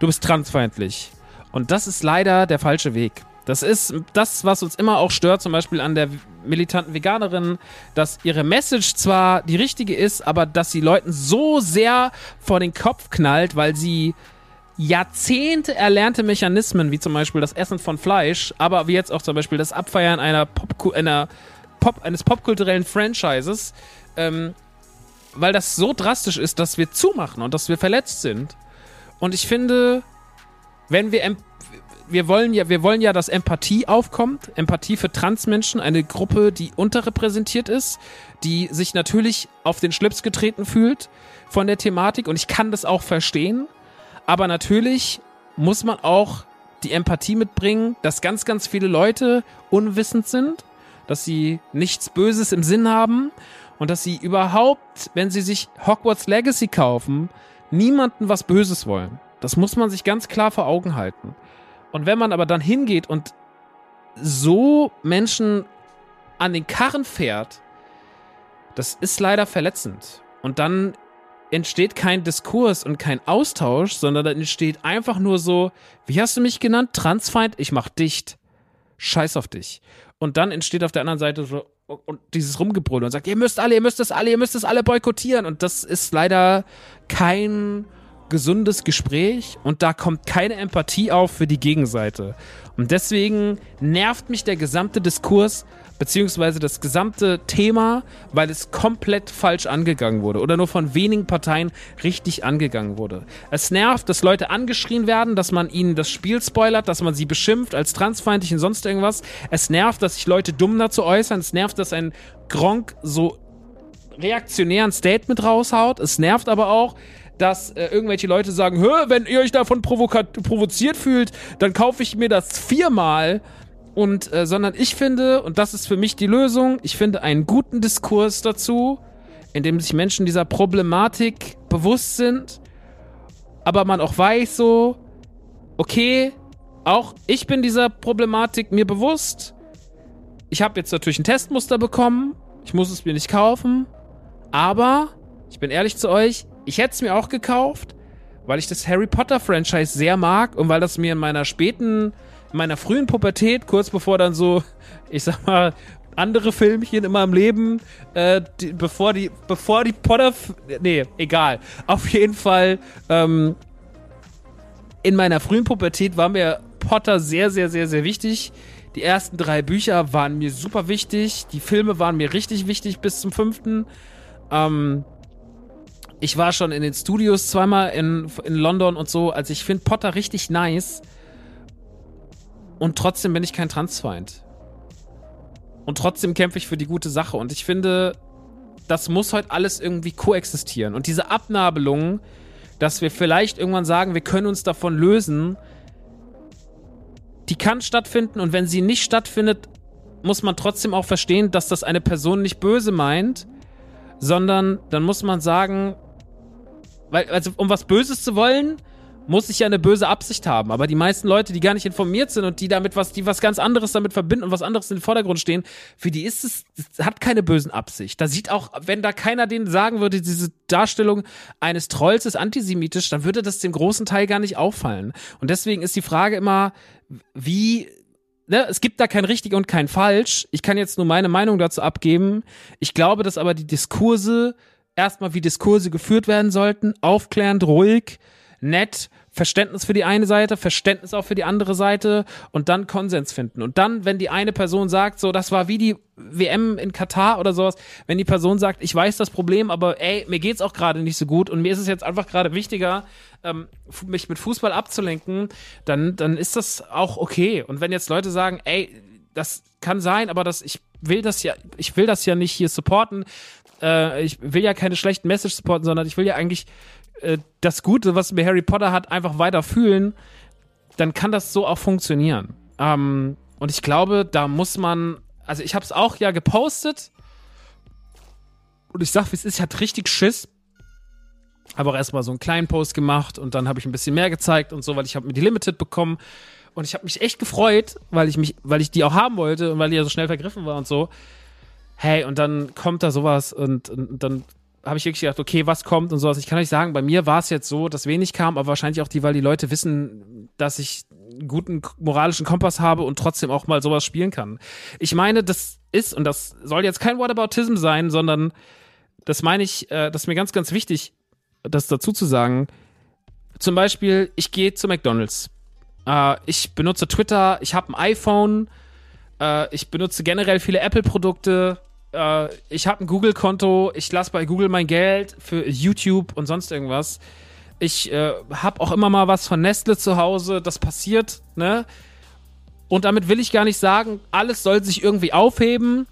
du bist transfeindlich. Und das ist leider der falsche Weg. Das ist das, was uns immer auch stört, zum Beispiel an der militanten Veganerin, dass ihre Message zwar die richtige ist, aber dass sie Leuten so sehr vor den Kopf knallt, weil sie Jahrzehnte erlernte Mechanismen, wie zum Beispiel das Essen von Fleisch, aber wie jetzt auch zum Beispiel das Abfeiern einer Pop, einer Pop, eines popkulturellen Franchises, ähm, weil das so drastisch ist, dass wir zumachen und dass wir verletzt sind. Und ich finde, wenn wir wir wollen ja, wir wollen ja, dass Empathie aufkommt. Empathie für Transmenschen, eine Gruppe, die unterrepräsentiert ist, die sich natürlich auf den Schlips getreten fühlt von der Thematik. Und ich kann das auch verstehen. Aber natürlich muss man auch die Empathie mitbringen, dass ganz, ganz viele Leute unwissend sind, dass sie nichts Böses im Sinn haben und dass sie überhaupt, wenn sie sich Hogwarts Legacy kaufen, niemanden was Böses wollen. Das muss man sich ganz klar vor Augen halten. Und wenn man aber dann hingeht und so Menschen an den Karren fährt, das ist leider verletzend. Und dann entsteht kein Diskurs und kein Austausch, sondern dann entsteht einfach nur so, wie hast du mich genannt? Transfeind? Ich mach dicht. Scheiß auf dich. Und dann entsteht auf der anderen Seite so und dieses Rumgebrüll und sagt, ihr müsst alle, ihr müsst das alle, ihr müsst das alle boykottieren. Und das ist leider kein gesundes Gespräch und da kommt keine Empathie auf für die Gegenseite. Und deswegen nervt mich der gesamte Diskurs beziehungsweise das gesamte Thema, weil es komplett falsch angegangen wurde oder nur von wenigen Parteien richtig angegangen wurde. Es nervt, dass Leute angeschrien werden, dass man ihnen das Spiel spoilert, dass man sie beschimpft als transfeindlich und sonst irgendwas. Es nervt, dass sich Leute dumm dazu äußern. Es nervt, dass ein Gronk so reaktionären Statement raushaut. Es nervt aber auch, dass äh, irgendwelche Leute sagen, Hö, wenn ihr euch davon provoziert fühlt, dann kaufe ich mir das viermal und äh, sondern ich finde, und das ist für mich die Lösung, ich finde einen guten Diskurs dazu, in dem sich Menschen dieser Problematik bewusst sind, aber man auch weiß so, okay, auch ich bin dieser Problematik mir bewusst. Ich habe jetzt natürlich ein Testmuster bekommen, ich muss es mir nicht kaufen, aber ich bin ehrlich zu euch, ich hätte es mir auch gekauft, weil ich das Harry Potter Franchise sehr mag und weil das mir in meiner späten in meiner frühen Pubertät, kurz bevor dann so, ich sag mal, andere Filmchen in meinem Leben, äh, die, bevor die, bevor die Potter, nee, egal. Auf jeden Fall, ähm, in meiner frühen Pubertät war mir Potter sehr, sehr, sehr, sehr wichtig. Die ersten drei Bücher waren mir super wichtig. Die Filme waren mir richtig wichtig bis zum fünften. Ähm, ich war schon in den Studios zweimal in, in London und so. Also ich finde Potter richtig nice. Und trotzdem bin ich kein Transfeind. Und trotzdem kämpfe ich für die gute Sache. Und ich finde, das muss heute alles irgendwie koexistieren. Und diese Abnabelung, dass wir vielleicht irgendwann sagen, wir können uns davon lösen, die kann stattfinden. Und wenn sie nicht stattfindet, muss man trotzdem auch verstehen, dass das eine Person nicht böse meint, sondern dann muss man sagen, weil, also um was Böses zu wollen, muss ich ja eine böse Absicht haben. Aber die meisten Leute, die gar nicht informiert sind und die damit was, die was ganz anderes damit verbinden und was anderes in den Vordergrund stehen, für die ist es, es hat keine bösen Absicht. Da sieht auch, wenn da keiner denen sagen würde, diese Darstellung eines Trolls ist antisemitisch, dann würde das dem großen Teil gar nicht auffallen. Und deswegen ist die Frage immer, wie Ne, es gibt da kein richtig und kein falsch. Ich kann jetzt nur meine Meinung dazu abgeben. Ich glaube, dass aber die Diskurse erstmal wie Diskurse geführt werden sollten, aufklärend, ruhig, nett Verständnis für die eine Seite, Verständnis auch für die andere Seite und dann Konsens finden. Und dann, wenn die eine Person sagt, so, das war wie die WM in Katar oder sowas, wenn die Person sagt, ich weiß das Problem, aber ey, mir geht's auch gerade nicht so gut und mir ist es jetzt einfach gerade wichtiger, ähm, mich mit Fußball abzulenken, dann, dann ist das auch okay. Und wenn jetzt Leute sagen, ey, das kann sein, aber das, ich will das ja, ich will das ja nicht hier supporten, äh, ich will ja keine schlechten Message supporten, sondern ich will ja eigentlich äh, das Gute, was mir Harry Potter hat, einfach weiter fühlen, dann kann das so auch funktionieren. Ähm, und ich glaube, da muss man, also ich habe es auch ja gepostet und ich sag, wie es ist, ich hatte richtig Schiss. Habe auch erstmal so einen kleinen Post gemacht und dann habe ich ein bisschen mehr gezeigt und so, weil ich habe mir die Limited bekommen und ich habe mich echt gefreut, weil ich mich, weil ich die auch haben wollte und weil die ja so schnell vergriffen war und so. Hey, und dann kommt da sowas und, und dann habe ich wirklich gedacht, okay, was kommt und sowas. Ich kann euch sagen, bei mir war es jetzt so, dass wenig kam, aber wahrscheinlich auch die, weil die Leute wissen, dass ich einen guten moralischen Kompass habe und trotzdem auch mal sowas spielen kann. Ich meine, das ist, und das soll jetzt kein Whataboutism sein, sondern das meine ich, äh, das ist mir ganz, ganz wichtig, das dazu zu sagen. Zum Beispiel, ich gehe zu McDonalds. Äh, ich benutze Twitter, ich habe ein iPhone, äh, ich benutze generell viele Apple-Produkte äh, ich habe ein Google-Konto, ich lasse bei Google mein Geld für YouTube und sonst irgendwas. Ich äh, habe auch immer mal was von Nestle zu Hause, das passiert, ne? Und damit will ich gar nicht sagen, alles soll sich irgendwie aufheben,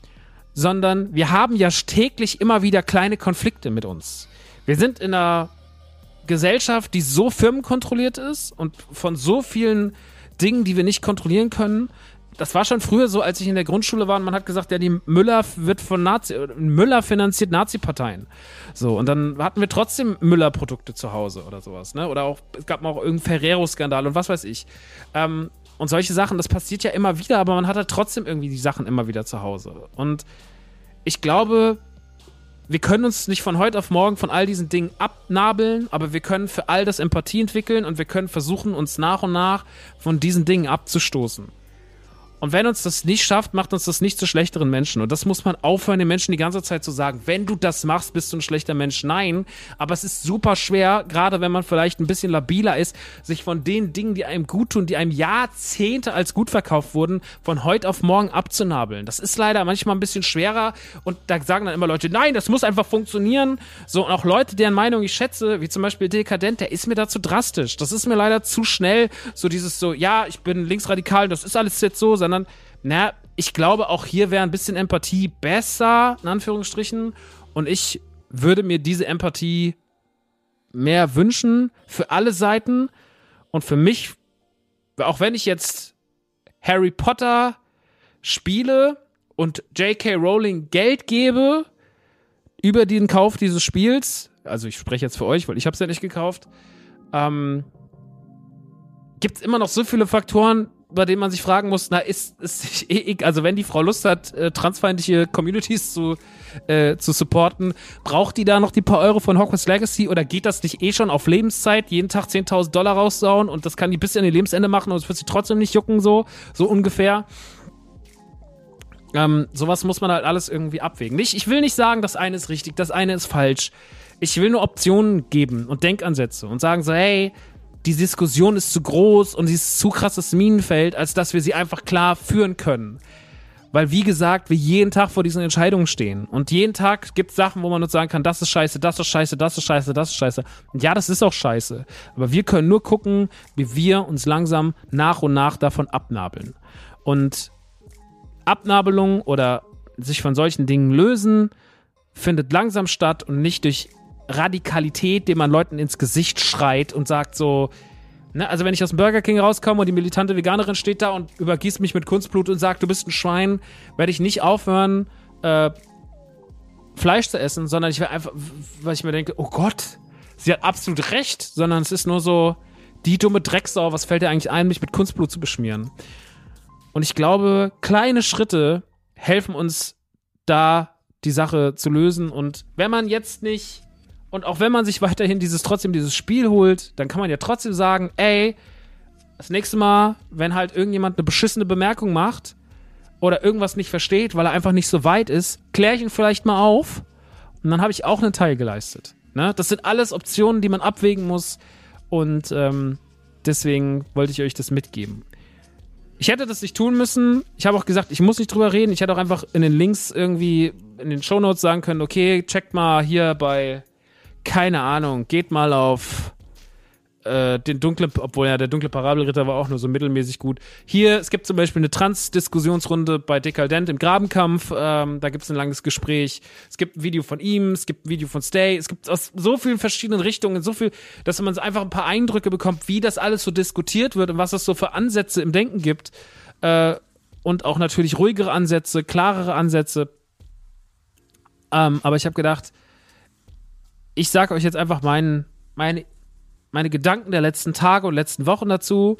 sondern wir haben ja täglich immer wieder kleine Konflikte mit uns. Wir sind in einer Gesellschaft, die so firmenkontrolliert ist und von so vielen Dingen, die wir nicht kontrollieren können, das war schon früher so, als ich in der Grundschule war und man hat gesagt, ja, die Müller wird von Nazi, Müller finanziert Nazi-Parteien. So, und dann hatten wir trotzdem Müller-Produkte zu Hause oder sowas, ne? Oder auch, es gab mal auch irgendeinen Ferrero-Skandal und was weiß ich. Ähm, und solche Sachen, das passiert ja immer wieder, aber man hat halt trotzdem irgendwie die Sachen immer wieder zu Hause. Und ich glaube, wir können uns nicht von heute auf morgen von all diesen Dingen abnabeln, aber wir können für all das Empathie entwickeln und wir können versuchen, uns nach und nach von diesen Dingen abzustoßen. Und wenn uns das nicht schafft, macht uns das nicht zu schlechteren Menschen. Und das muss man aufhören, den Menschen die ganze Zeit zu sagen. Wenn du das machst, bist du ein schlechter Mensch. Nein, aber es ist super schwer, gerade wenn man vielleicht ein bisschen labiler ist, sich von den Dingen, die einem gut tun, die einem Jahrzehnte als gut verkauft wurden, von heute auf morgen abzunabeln. Das ist leider manchmal ein bisschen schwerer. Und da sagen dann immer Leute, nein, das muss einfach funktionieren. So, und auch Leute, deren Meinung ich schätze, wie zum Beispiel Dekadent, der ist mir da zu drastisch. Das ist mir leider zu schnell. So dieses so, ja, ich bin linksradikal, das ist alles jetzt so, sondern, na, ich glaube, auch hier wäre ein bisschen Empathie besser, in Anführungsstrichen. Und ich würde mir diese Empathie mehr wünschen für alle Seiten. Und für mich, auch wenn ich jetzt Harry Potter spiele und J.K. Rowling Geld gebe über den Kauf dieses Spiels, also ich spreche jetzt für euch, weil ich habe es ja nicht gekauft, ähm, gibt es immer noch so viele Faktoren, bei denen man sich fragen muss, na, ist es eh, also wenn die Frau Lust hat, äh, transfeindliche Communities zu, äh, zu supporten, braucht die da noch die paar Euro von Hogwarts Legacy oder geht das nicht eh schon auf Lebenszeit, jeden Tag 10.000 Dollar raussauen und das kann die bis an ihr Lebensende machen und es wird sie trotzdem nicht jucken, so, so ungefähr. Ähm, sowas muss man halt alles irgendwie abwägen. Nicht, ich will nicht sagen, das eine ist richtig, das eine ist falsch. Ich will nur Optionen geben und Denkansätze und sagen so, hey, die Diskussion ist zu groß und sie ist zu krasses Minenfeld, als dass wir sie einfach klar führen können. Weil, wie gesagt, wir jeden Tag vor diesen Entscheidungen stehen. Und jeden Tag gibt es Sachen, wo man uns sagen kann, das ist scheiße, das ist scheiße, das ist scheiße, das ist scheiße. Und ja, das ist auch scheiße. Aber wir können nur gucken, wie wir uns langsam nach und nach davon abnabeln. Und Abnabelung oder sich von solchen Dingen lösen, findet langsam statt und nicht durch Radikalität, dem man Leuten ins Gesicht schreit und sagt so, ne, also wenn ich aus dem Burger King rauskomme und die militante Veganerin steht da und übergießt mich mit Kunstblut und sagt, du bist ein Schwein, werde ich nicht aufhören, äh, Fleisch zu essen, sondern ich werde einfach, weil ich mir denke, oh Gott, sie hat absolut recht, sondern es ist nur so, die dumme Drecksau, was fällt dir eigentlich ein, mich mit Kunstblut zu beschmieren? Und ich glaube, kleine Schritte helfen uns da die Sache zu lösen. Und wenn man jetzt nicht und auch wenn man sich weiterhin dieses trotzdem dieses Spiel holt, dann kann man ja trotzdem sagen, ey, das nächste Mal, wenn halt irgendjemand eine beschissene Bemerkung macht oder irgendwas nicht versteht, weil er einfach nicht so weit ist, kläre ich ihn vielleicht mal auf und dann habe ich auch einen Teil geleistet. Ne? Das sind alles Optionen, die man abwägen muss und ähm, deswegen wollte ich euch das mitgeben. Ich hätte das nicht tun müssen. Ich habe auch gesagt, ich muss nicht drüber reden. Ich hätte auch einfach in den Links irgendwie in den Shownotes sagen können, okay, checkt mal hier bei keine Ahnung, geht mal auf äh, den dunklen, obwohl ja der dunkle Parabelritter war auch nur so mittelmäßig gut. Hier, es gibt zum Beispiel eine Trans-Diskussionsrunde bei Dekadent im Grabenkampf, ähm, da gibt es ein langes Gespräch. Es gibt ein Video von ihm, es gibt ein Video von Stay, es gibt aus so vielen verschiedenen Richtungen, so viel, dass man einfach ein paar Eindrücke bekommt, wie das alles so diskutiert wird und was es so für Ansätze im Denken gibt. Äh, und auch natürlich ruhigere Ansätze, klarere Ansätze. Ähm, aber ich habe gedacht, ich sage euch jetzt einfach mein, meine, meine Gedanken der letzten Tage und letzten Wochen dazu.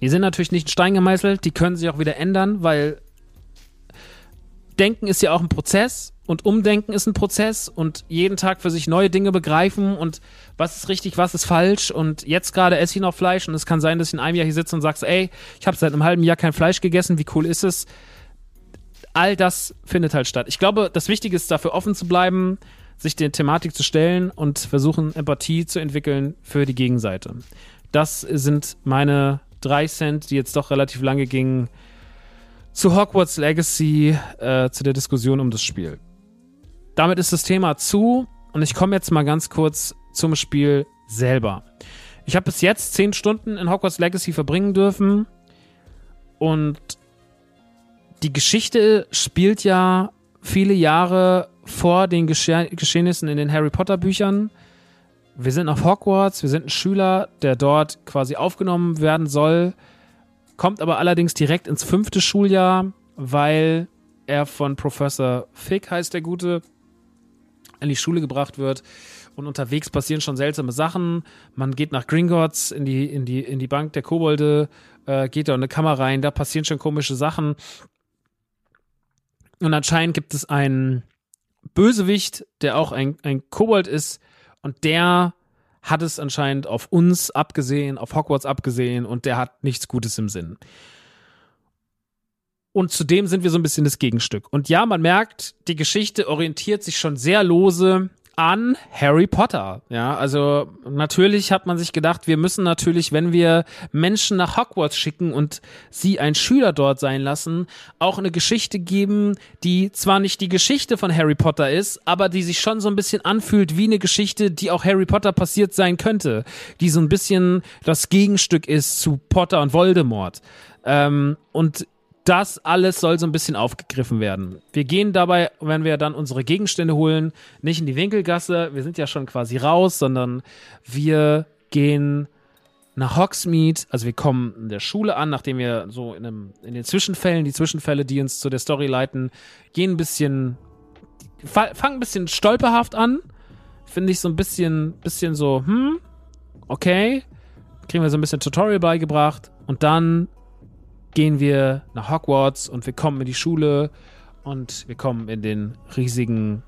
Die sind natürlich nicht in Stein gemeißelt, die können sich auch wieder ändern, weil Denken ist ja auch ein Prozess und Umdenken ist ein Prozess und jeden Tag für sich neue Dinge begreifen und was ist richtig, was ist falsch und jetzt gerade esse ich noch Fleisch und es kann sein, dass ich in einem Jahr hier sitze und sagst, ey, ich habe seit einem halben Jahr kein Fleisch gegessen, wie cool ist es? All das findet halt statt. Ich glaube, das Wichtige ist dafür offen zu bleiben, sich der Thematik zu stellen und versuchen, Empathie zu entwickeln für die Gegenseite. Das sind meine drei Cent, die jetzt doch relativ lange gingen, zu Hogwarts Legacy, äh, zu der Diskussion um das Spiel. Damit ist das Thema zu und ich komme jetzt mal ganz kurz zum Spiel selber. Ich habe bis jetzt zehn Stunden in Hogwarts Legacy verbringen dürfen und die Geschichte spielt ja viele Jahre vor den Gesche Geschehnissen in den Harry Potter Büchern. Wir sind auf Hogwarts, wir sind ein Schüler, der dort quasi aufgenommen werden soll, kommt aber allerdings direkt ins fünfte Schuljahr, weil er von Professor Fick, heißt der Gute, in die Schule gebracht wird. Und unterwegs passieren schon seltsame Sachen. Man geht nach Gringotts in die, in die, in die Bank der Kobolde, äh, geht da in eine Kammer rein, da passieren schon komische Sachen. Und anscheinend gibt es einen Bösewicht, der auch ein, ein Kobold ist. Und der hat es anscheinend auf uns abgesehen, auf Hogwarts abgesehen. Und der hat nichts Gutes im Sinn. Und zudem sind wir so ein bisschen das Gegenstück. Und ja, man merkt, die Geschichte orientiert sich schon sehr lose an Harry Potter. Ja, also natürlich hat man sich gedacht, wir müssen natürlich, wenn wir Menschen nach Hogwarts schicken und sie ein Schüler dort sein lassen, auch eine Geschichte geben, die zwar nicht die Geschichte von Harry Potter ist, aber die sich schon so ein bisschen anfühlt wie eine Geschichte, die auch Harry Potter passiert sein könnte, die so ein bisschen das Gegenstück ist zu Potter und Voldemort. Ähm, und das alles soll so ein bisschen aufgegriffen werden. Wir gehen dabei, wenn wir dann unsere Gegenstände holen, nicht in die Winkelgasse, wir sind ja schon quasi raus, sondern wir gehen nach Hogsmeade, also wir kommen in der Schule an, nachdem wir so in, einem, in den Zwischenfällen, die Zwischenfälle, die uns zu der Story leiten, gehen ein bisschen, fangen ein bisschen stolperhaft an, finde ich so ein bisschen, bisschen so, hm, okay, kriegen wir so ein bisschen Tutorial beigebracht. Und dann gehen wir nach Hogwarts und wir kommen in die Schule und wir kommen in den riesigen,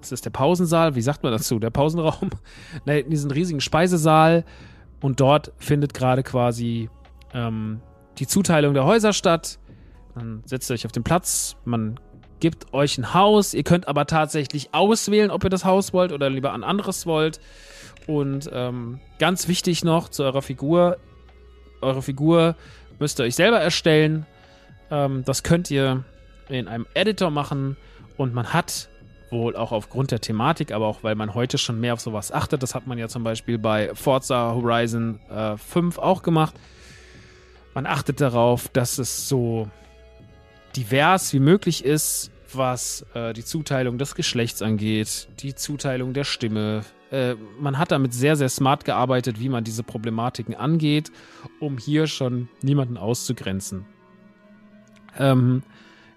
ist das der Pausensaal? Wie sagt man dazu? Der Pausenraum? in diesen riesigen Speisesaal und dort findet gerade quasi ähm, die Zuteilung der Häuser statt. Dann setzt ihr euch auf den Platz, man gibt euch ein Haus, ihr könnt aber tatsächlich auswählen, ob ihr das Haus wollt oder lieber ein anderes wollt. Und ähm, ganz wichtig noch zu eurer Figur, eure Figur müsst ihr euch selber erstellen. Ähm, das könnt ihr in einem Editor machen und man hat wohl auch aufgrund der Thematik, aber auch weil man heute schon mehr auf sowas achtet. Das hat man ja zum Beispiel bei Forza Horizon äh, 5 auch gemacht. Man achtet darauf, dass es so divers wie möglich ist, was äh, die Zuteilung des Geschlechts angeht, die Zuteilung der Stimme, äh, man hat damit sehr, sehr smart gearbeitet, wie man diese Problematiken angeht, um hier schon niemanden auszugrenzen. Ähm,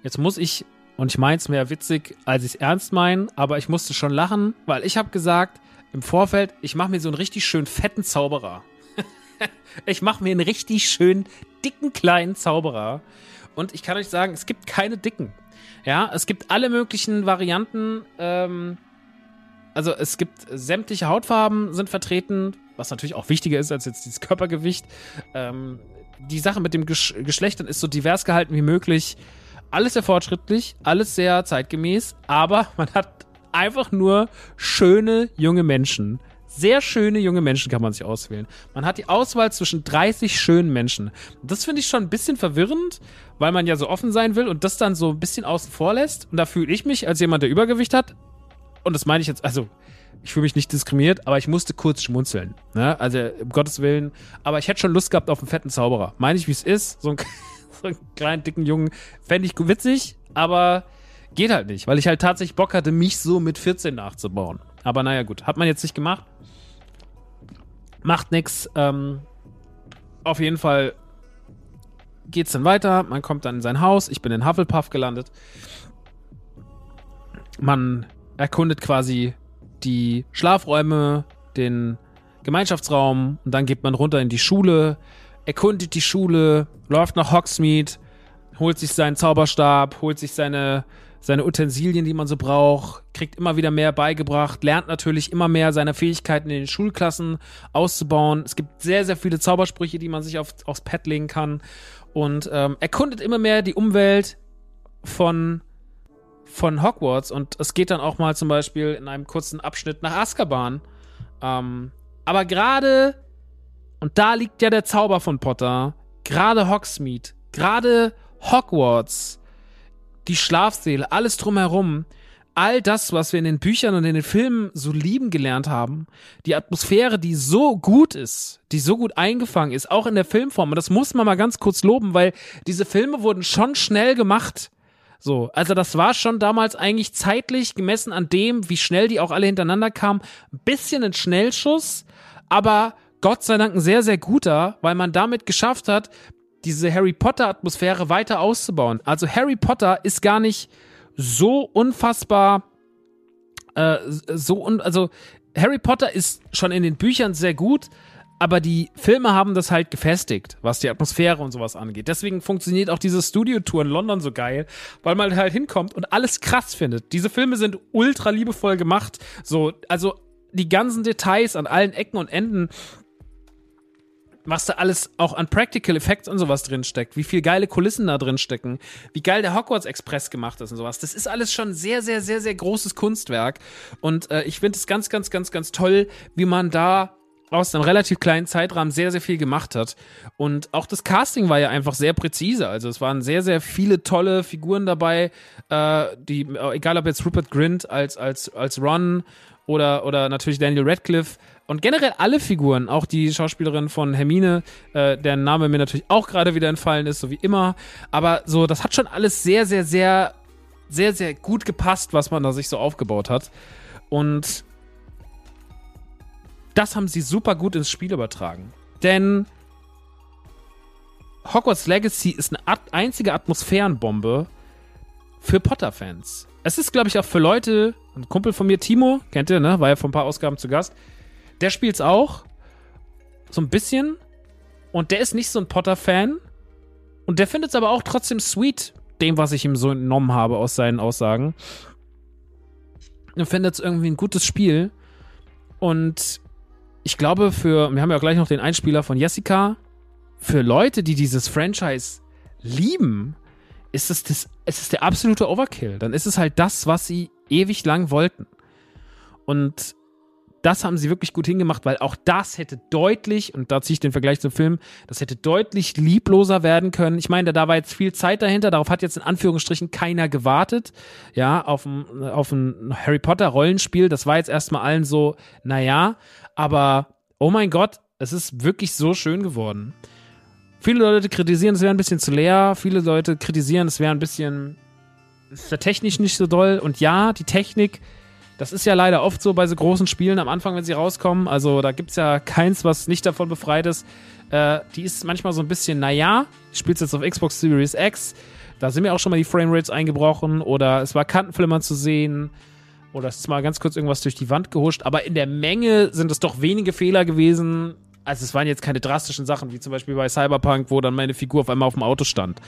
jetzt muss ich, und ich meine es mehr witzig, als ich es ernst meine, aber ich musste schon lachen, weil ich habe gesagt, im Vorfeld, ich mache mir so einen richtig schön fetten Zauberer. ich mache mir einen richtig schön dicken kleinen Zauberer. Und ich kann euch sagen, es gibt keine dicken. Ja, es gibt alle möglichen Varianten. Ähm, also es gibt sämtliche Hautfarben sind vertreten, was natürlich auch wichtiger ist als jetzt dieses Körpergewicht. Ähm, die Sache mit dem Gesch Geschlechtern ist so divers gehalten wie möglich. Alles sehr fortschrittlich, alles sehr zeitgemäß, aber man hat einfach nur schöne junge Menschen. Sehr schöne junge Menschen kann man sich auswählen. Man hat die Auswahl zwischen 30 schönen Menschen. Das finde ich schon ein bisschen verwirrend, weil man ja so offen sein will und das dann so ein bisschen außen vor lässt. Und da fühle ich mich als jemand, der Übergewicht hat, und das meine ich jetzt, also ich fühle mich nicht diskriminiert, aber ich musste kurz schmunzeln. Ne? Also, um Gottes Willen. Aber ich hätte schon Lust gehabt auf einen fetten Zauberer. Meine ich, wie es ist. So, ein, so einen kleinen, dicken Jungen fände ich witzig, aber geht halt nicht, weil ich halt tatsächlich Bock hatte, mich so mit 14 nachzubauen. Aber naja, gut. Hat man jetzt nicht gemacht. Macht nix. Ähm, auf jeden Fall geht's dann weiter. Man kommt dann in sein Haus. Ich bin in Hufflepuff gelandet. Man erkundet quasi die Schlafräume, den Gemeinschaftsraum und dann geht man runter in die Schule, erkundet die Schule, läuft nach Hogsmeade, holt sich seinen Zauberstab, holt sich seine, seine Utensilien, die man so braucht, kriegt immer wieder mehr beigebracht, lernt natürlich immer mehr seine Fähigkeiten in den Schulklassen auszubauen. Es gibt sehr, sehr viele Zaubersprüche, die man sich auf, aufs Pad legen kann und ähm, erkundet immer mehr die Umwelt von von Hogwarts und es geht dann auch mal zum Beispiel in einem kurzen Abschnitt nach Azkaban. Ähm, aber gerade, und da liegt ja der Zauber von Potter, gerade Hogsmeade, gerade Hogwarts, die Schlafsäle, alles drumherum, all das, was wir in den Büchern und in den Filmen so lieben gelernt haben, die Atmosphäre, die so gut ist, die so gut eingefangen ist, auch in der Filmform, und das muss man mal ganz kurz loben, weil diese Filme wurden schon schnell gemacht. So, also das war schon damals eigentlich zeitlich gemessen an dem, wie schnell die auch alle hintereinander kamen, ein bisschen ein Schnellschuss, aber Gott sei Dank ein sehr, sehr guter, weil man damit geschafft hat, diese Harry Potter Atmosphäre weiter auszubauen. Also Harry Potter ist gar nicht so unfassbar, äh, so un also Harry Potter ist schon in den Büchern sehr gut, aber die Filme haben das halt gefestigt, was die Atmosphäre und sowas angeht. Deswegen funktioniert auch diese Studio-Tour in London so geil, weil man halt hinkommt und alles krass findet. Diese Filme sind ultra liebevoll gemacht. So, also die ganzen Details an allen Ecken und Enden was da alles auch an Practical Effects und sowas drin steckt, wie viel geile Kulissen da drin stecken, wie geil der Hogwarts Express gemacht ist und sowas. Das ist alles schon sehr, sehr, sehr, sehr großes Kunstwerk. Und äh, ich finde es ganz, ganz, ganz, ganz toll, wie man da aus einem relativ kleinen Zeitrahmen sehr, sehr viel gemacht hat. Und auch das Casting war ja einfach sehr präzise. Also es waren sehr, sehr viele tolle Figuren dabei, äh, die, äh, egal ob jetzt Rupert Grint als, als, als Ron oder, oder natürlich Daniel Radcliffe und generell alle Figuren, auch die Schauspielerin von Hermine, äh, deren Name mir natürlich auch gerade wieder entfallen ist, so wie immer. Aber so, das hat schon alles sehr, sehr, sehr, sehr, sehr gut gepasst, was man da sich so aufgebaut hat. Und das haben sie super gut ins Spiel übertragen. Denn Hogwarts Legacy ist eine einzige Atmosphärenbombe für Potter-Fans. Es ist, glaube ich, auch für Leute, ein Kumpel von mir, Timo, kennt ihr, ne? War ja vor ein paar Ausgaben zu Gast der spielt's auch. So ein bisschen. Und der ist nicht so ein Potter-Fan. Und der findet es aber auch trotzdem sweet, dem, was ich ihm so entnommen habe aus seinen Aussagen. Und findet es irgendwie ein gutes Spiel. Und ich glaube, für, wir haben ja gleich noch den Einspieler von Jessica. Für Leute, die dieses Franchise lieben, ist es, das, es ist der absolute Overkill. Dann ist es halt das, was sie ewig lang wollten. Und das haben sie wirklich gut hingemacht, weil auch das hätte deutlich, und da ziehe ich den Vergleich zum Film, das hätte deutlich liebloser werden können. Ich meine, da war jetzt viel Zeit dahinter, darauf hat jetzt in Anführungsstrichen keiner gewartet, ja, auf ein, auf ein Harry Potter Rollenspiel. Das war jetzt erstmal allen so, naja, aber oh mein Gott, es ist wirklich so schön geworden. Viele Leute kritisieren, es wäre ein bisschen zu leer. Viele Leute kritisieren, es wäre ein bisschen, ist technisch nicht so doll. Und ja, die Technik das ist ja leider oft so bei so großen Spielen am Anfang, wenn sie rauskommen. Also da gibt es ja keins, was nicht davon befreit ist. Äh, die ist manchmal so ein bisschen, naja, ich spiele jetzt auf Xbox Series X. Da sind mir auch schon mal die Framerates eingebrochen oder es war Kantenflimmern zu sehen oder es ist mal ganz kurz irgendwas durch die Wand gehuscht. Aber in der Menge sind es doch wenige Fehler gewesen, also es waren jetzt keine drastischen Sachen, wie zum Beispiel bei Cyberpunk, wo dann meine Figur auf einmal auf dem Auto stand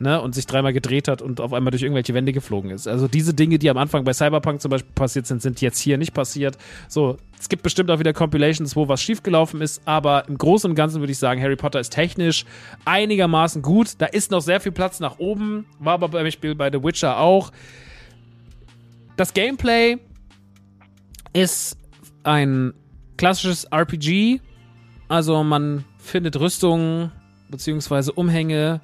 ne, und sich dreimal gedreht hat und auf einmal durch irgendwelche Wände geflogen ist. Also diese Dinge, die am Anfang bei Cyberpunk zum Beispiel passiert sind, sind jetzt hier nicht passiert. So, es gibt bestimmt auch wieder Compilations, wo was schiefgelaufen ist, aber im Großen und Ganzen würde ich sagen, Harry Potter ist technisch einigermaßen gut. Da ist noch sehr viel Platz nach oben, war aber beim Spiel bei The Witcher auch. Das Gameplay ist ein klassisches RPG, also man findet Rüstungen beziehungsweise Umhänge,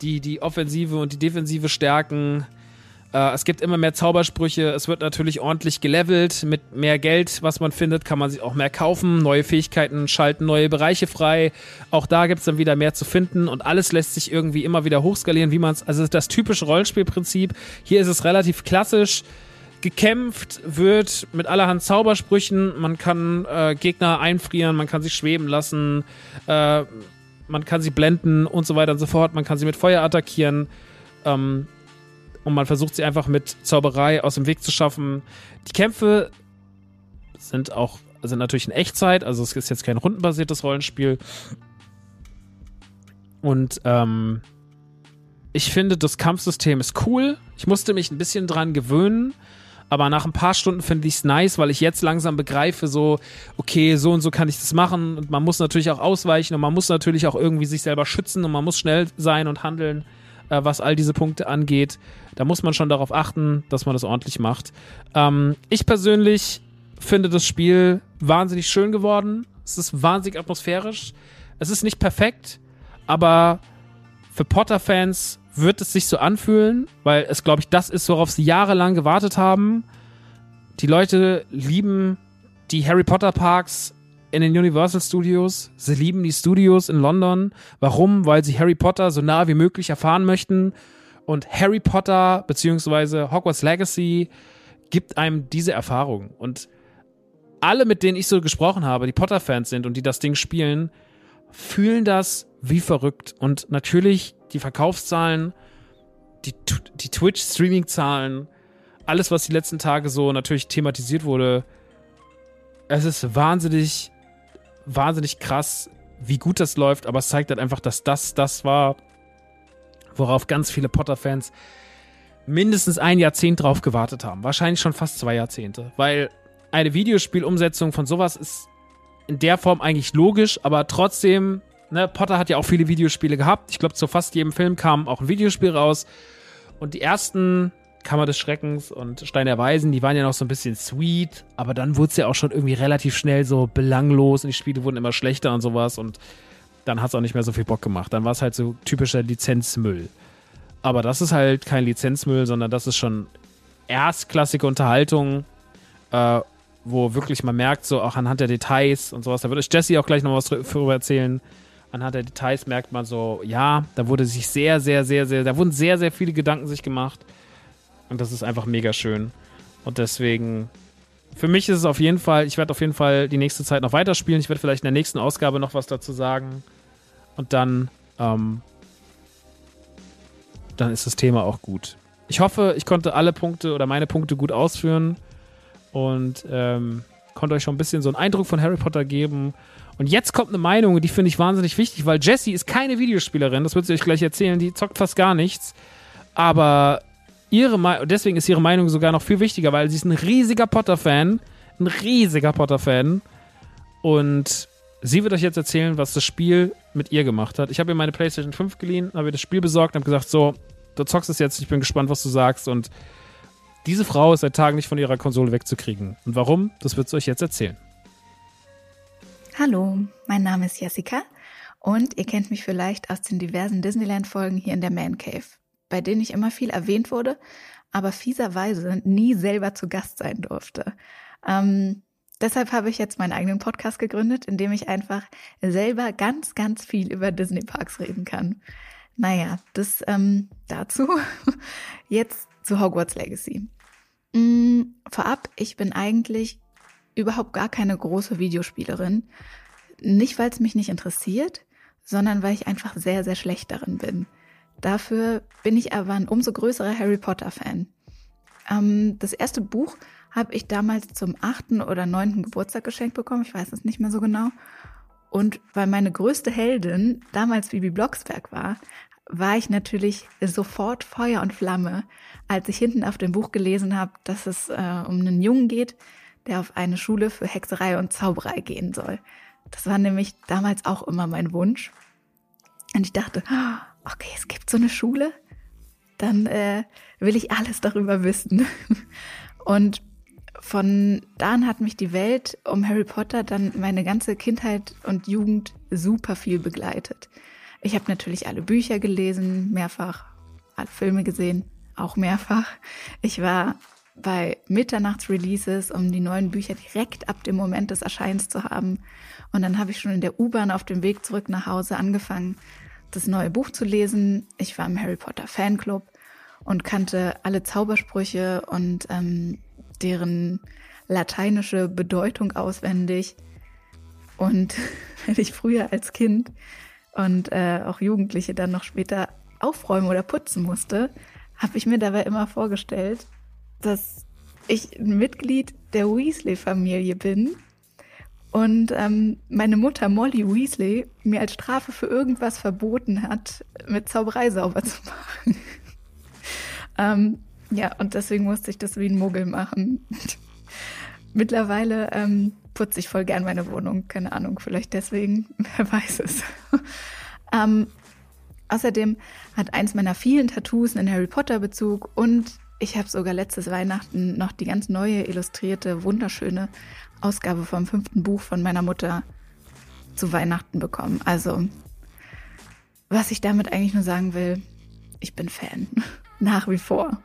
die die Offensive und die Defensive stärken. Äh, es gibt immer mehr Zaubersprüche. Es wird natürlich ordentlich gelevelt. Mit mehr Geld, was man findet, kann man sich auch mehr kaufen. Neue Fähigkeiten schalten neue Bereiche frei. Auch da gibt es dann wieder mehr zu finden. Und alles lässt sich irgendwie immer wieder hochskalieren, wie man es. Also das typische Rollenspielprinzip. Hier ist es relativ klassisch gekämpft wird mit allerhand Zaubersprüchen. Man kann äh, Gegner einfrieren, man kann sie schweben lassen, äh, man kann sie blenden und so weiter und so fort. Man kann sie mit Feuer attackieren. Ähm, und man versucht sie einfach mit Zauberei aus dem Weg zu schaffen. Die Kämpfe sind auch sind natürlich in Echtzeit, also es ist jetzt kein rundenbasiertes Rollenspiel. Und ähm, ich finde, das Kampfsystem ist cool. Ich musste mich ein bisschen dran gewöhnen. Aber nach ein paar Stunden finde ich es nice, weil ich jetzt langsam begreife, so, okay, so und so kann ich das machen. Und man muss natürlich auch ausweichen und man muss natürlich auch irgendwie sich selber schützen und man muss schnell sein und handeln, äh, was all diese Punkte angeht. Da muss man schon darauf achten, dass man das ordentlich macht. Ähm, ich persönlich finde das Spiel wahnsinnig schön geworden. Es ist wahnsinnig atmosphärisch. Es ist nicht perfekt, aber für Potter-Fans wird es sich so anfühlen, weil es, glaube ich, das ist, worauf sie jahrelang gewartet haben. Die Leute lieben die Harry Potter Parks in den Universal Studios. Sie lieben die Studios in London. Warum? Weil sie Harry Potter so nah wie möglich erfahren möchten. Und Harry Potter bzw. Hogwarts Legacy gibt einem diese Erfahrung. Und alle, mit denen ich so gesprochen habe, die Potter-Fans sind und die das Ding spielen, fühlen das wie verrückt. Und natürlich die Verkaufszahlen, die, die Twitch-Streaming-Zahlen, alles, was die letzten Tage so natürlich thematisiert wurde, es ist wahnsinnig, wahnsinnig krass, wie gut das läuft, aber es zeigt halt einfach, dass das das war, worauf ganz viele Potter-Fans mindestens ein Jahrzehnt drauf gewartet haben. Wahrscheinlich schon fast zwei Jahrzehnte. Weil eine Videospielumsetzung von sowas ist in der Form eigentlich logisch, aber trotzdem, ne, Potter hat ja auch viele Videospiele gehabt. Ich glaube, zu fast jedem Film kam auch ein Videospiel raus. Und die ersten Kammer des Schreckens und Stein der Weisen, die waren ja noch so ein bisschen sweet, aber dann wurde es ja auch schon irgendwie relativ schnell so belanglos und die Spiele wurden immer schlechter und sowas und dann hat es auch nicht mehr so viel Bock gemacht. Dann war es halt so typischer Lizenzmüll. Aber das ist halt kein Lizenzmüll, sondern das ist schon erstklassige Unterhaltung, äh, wo wirklich man merkt, so auch anhand der Details und sowas, da würde Jesse auch gleich noch was darüber erzählen. Anhand der Details merkt man so, ja, da wurde sich sehr, sehr, sehr, sehr, da wurden sehr, sehr viele Gedanken sich gemacht. Und das ist einfach mega schön. Und deswegen, für mich ist es auf jeden Fall, ich werde auf jeden Fall die nächste Zeit noch weiterspielen. Ich werde vielleicht in der nächsten Ausgabe noch was dazu sagen. Und dann, ähm, dann ist das Thema auch gut. Ich hoffe, ich konnte alle Punkte oder meine Punkte gut ausführen und ähm, konnte euch schon ein bisschen so einen Eindruck von Harry Potter geben. Und jetzt kommt eine Meinung, die finde ich wahnsinnig wichtig, weil Jessie ist keine Videospielerin, das wird sie euch gleich erzählen, die zockt fast gar nichts. Aber ihre deswegen ist ihre Meinung sogar noch viel wichtiger, weil sie ist ein riesiger Potter-Fan, ein riesiger Potter-Fan. Und sie wird euch jetzt erzählen, was das Spiel mit ihr gemacht hat. Ich habe ihr meine PlayStation 5 geliehen, habe ihr das Spiel besorgt und habe gesagt, so, du zockst es jetzt, ich bin gespannt, was du sagst. Und diese Frau ist seit Tagen nicht von ihrer Konsole wegzukriegen. Und warum? Das wird sie euch jetzt erzählen.
Hallo, mein Name ist Jessica und ihr kennt mich vielleicht aus den diversen Disneyland-Folgen hier in der Man Cave, bei denen ich immer viel erwähnt wurde, aber fieserweise nie selber zu Gast sein durfte. Ähm, deshalb habe ich jetzt meinen eigenen Podcast gegründet, in dem ich einfach selber ganz, ganz viel über Disney Parks reden kann. Naja, das ähm, dazu. Jetzt zu Hogwarts Legacy. Mm, vorab, ich bin eigentlich überhaupt gar keine große Videospielerin. Nicht, weil es mich nicht interessiert, sondern weil ich einfach sehr, sehr schlecht darin bin. Dafür bin ich aber ein umso größerer Harry Potter-Fan. Ähm, das erste Buch habe ich damals zum achten oder neunten Geburtstag geschenkt bekommen. Ich weiß es nicht mehr so genau. Und weil meine größte Heldin damals Bibi Blocksberg war, war ich natürlich sofort Feuer und Flamme, als ich hinten auf dem Buch gelesen habe, dass es äh, um einen Jungen geht, der auf eine Schule für Hexerei und Zauberei gehen soll. Das war nämlich damals auch immer mein Wunsch. Und ich dachte, okay, es gibt so eine Schule, dann äh, will ich alles darüber wissen. Und von da an hat mich die Welt um Harry Potter dann meine ganze Kindheit und Jugend super viel begleitet. Ich habe natürlich alle Bücher gelesen, mehrfach, alle Filme gesehen, auch mehrfach. Ich war bei Mitternachtsreleases, um die neuen Bücher direkt ab dem Moment des Erscheins zu haben. Und dann habe ich schon in der U-Bahn auf dem Weg zurück nach Hause angefangen, das neue Buch zu lesen. Ich war im Harry Potter Fanclub und kannte alle Zaubersprüche und ähm, deren lateinische Bedeutung auswendig. Und wenn ich früher als Kind und äh, auch Jugendliche dann noch später aufräumen oder putzen musste, habe ich mir dabei immer vorgestellt, dass ich ein Mitglied der Weasley-Familie bin und ähm, meine Mutter Molly Weasley mir als Strafe für irgendwas verboten hat, mit Zauberei sauber zu machen. ähm, ja, und deswegen musste ich das wie ein Muggel machen. Mittlerweile ähm, putze ich voll gern meine Wohnung. Keine Ahnung, vielleicht deswegen, wer weiß es. ähm, außerdem hat eins meiner vielen Tattoos einen Harry Potter Bezug und ich habe sogar letztes Weihnachten noch die ganz neue, illustrierte, wunderschöne Ausgabe vom fünften Buch von meiner Mutter zu Weihnachten bekommen. Also, was ich damit eigentlich nur sagen will, ich bin Fan. Nach wie vor.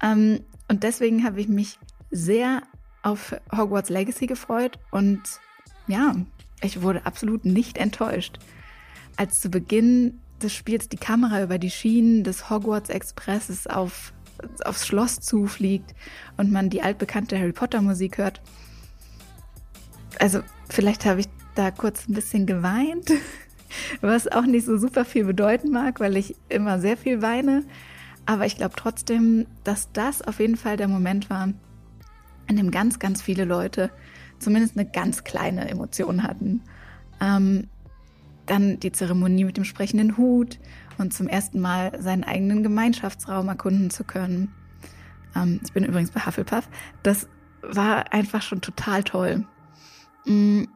Ähm, und deswegen habe ich mich sehr auf Hogwarts Legacy gefreut und ja, ich wurde absolut nicht enttäuscht. Als zu Beginn des Spiels die Kamera über die Schienen des Hogwarts Expresses auf, aufs Schloss zufliegt und man die altbekannte Harry Potter Musik hört. Also vielleicht habe ich da kurz ein bisschen geweint, was auch nicht so super viel bedeuten mag, weil ich immer sehr viel weine. Aber ich glaube trotzdem, dass das auf jeden Fall der Moment war, in dem ganz, ganz viele Leute zumindest eine ganz kleine Emotion hatten. Ähm, dann die Zeremonie mit dem sprechenden Hut und zum ersten Mal seinen eigenen Gemeinschaftsraum erkunden zu können. Ähm, ich bin übrigens bei Hufflepuff. Das war einfach schon total toll. Mhm,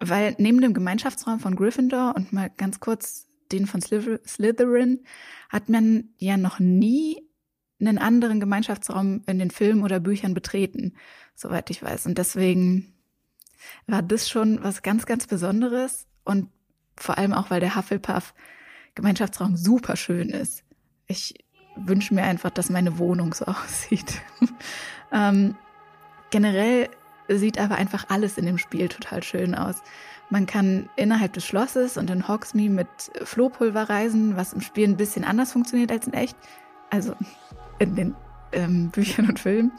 weil neben dem Gemeinschaftsraum von Gryffindor und mal ganz kurz den von Slytherin hat man ja noch nie einen anderen Gemeinschaftsraum in den Filmen oder Büchern betreten, soweit ich weiß. Und deswegen war das schon was ganz, ganz Besonderes und vor allem auch, weil der Hufflepuff Gemeinschaftsraum super schön ist. Ich wünsche mir einfach, dass meine Wohnung so aussieht. ähm, generell sieht aber einfach alles in dem Spiel total schön aus. Man kann innerhalb des Schlosses und in Hogsmeade mit Flohpulver reisen, was im Spiel ein bisschen anders funktioniert als in echt. Also in den ähm, Büchern und Filmen.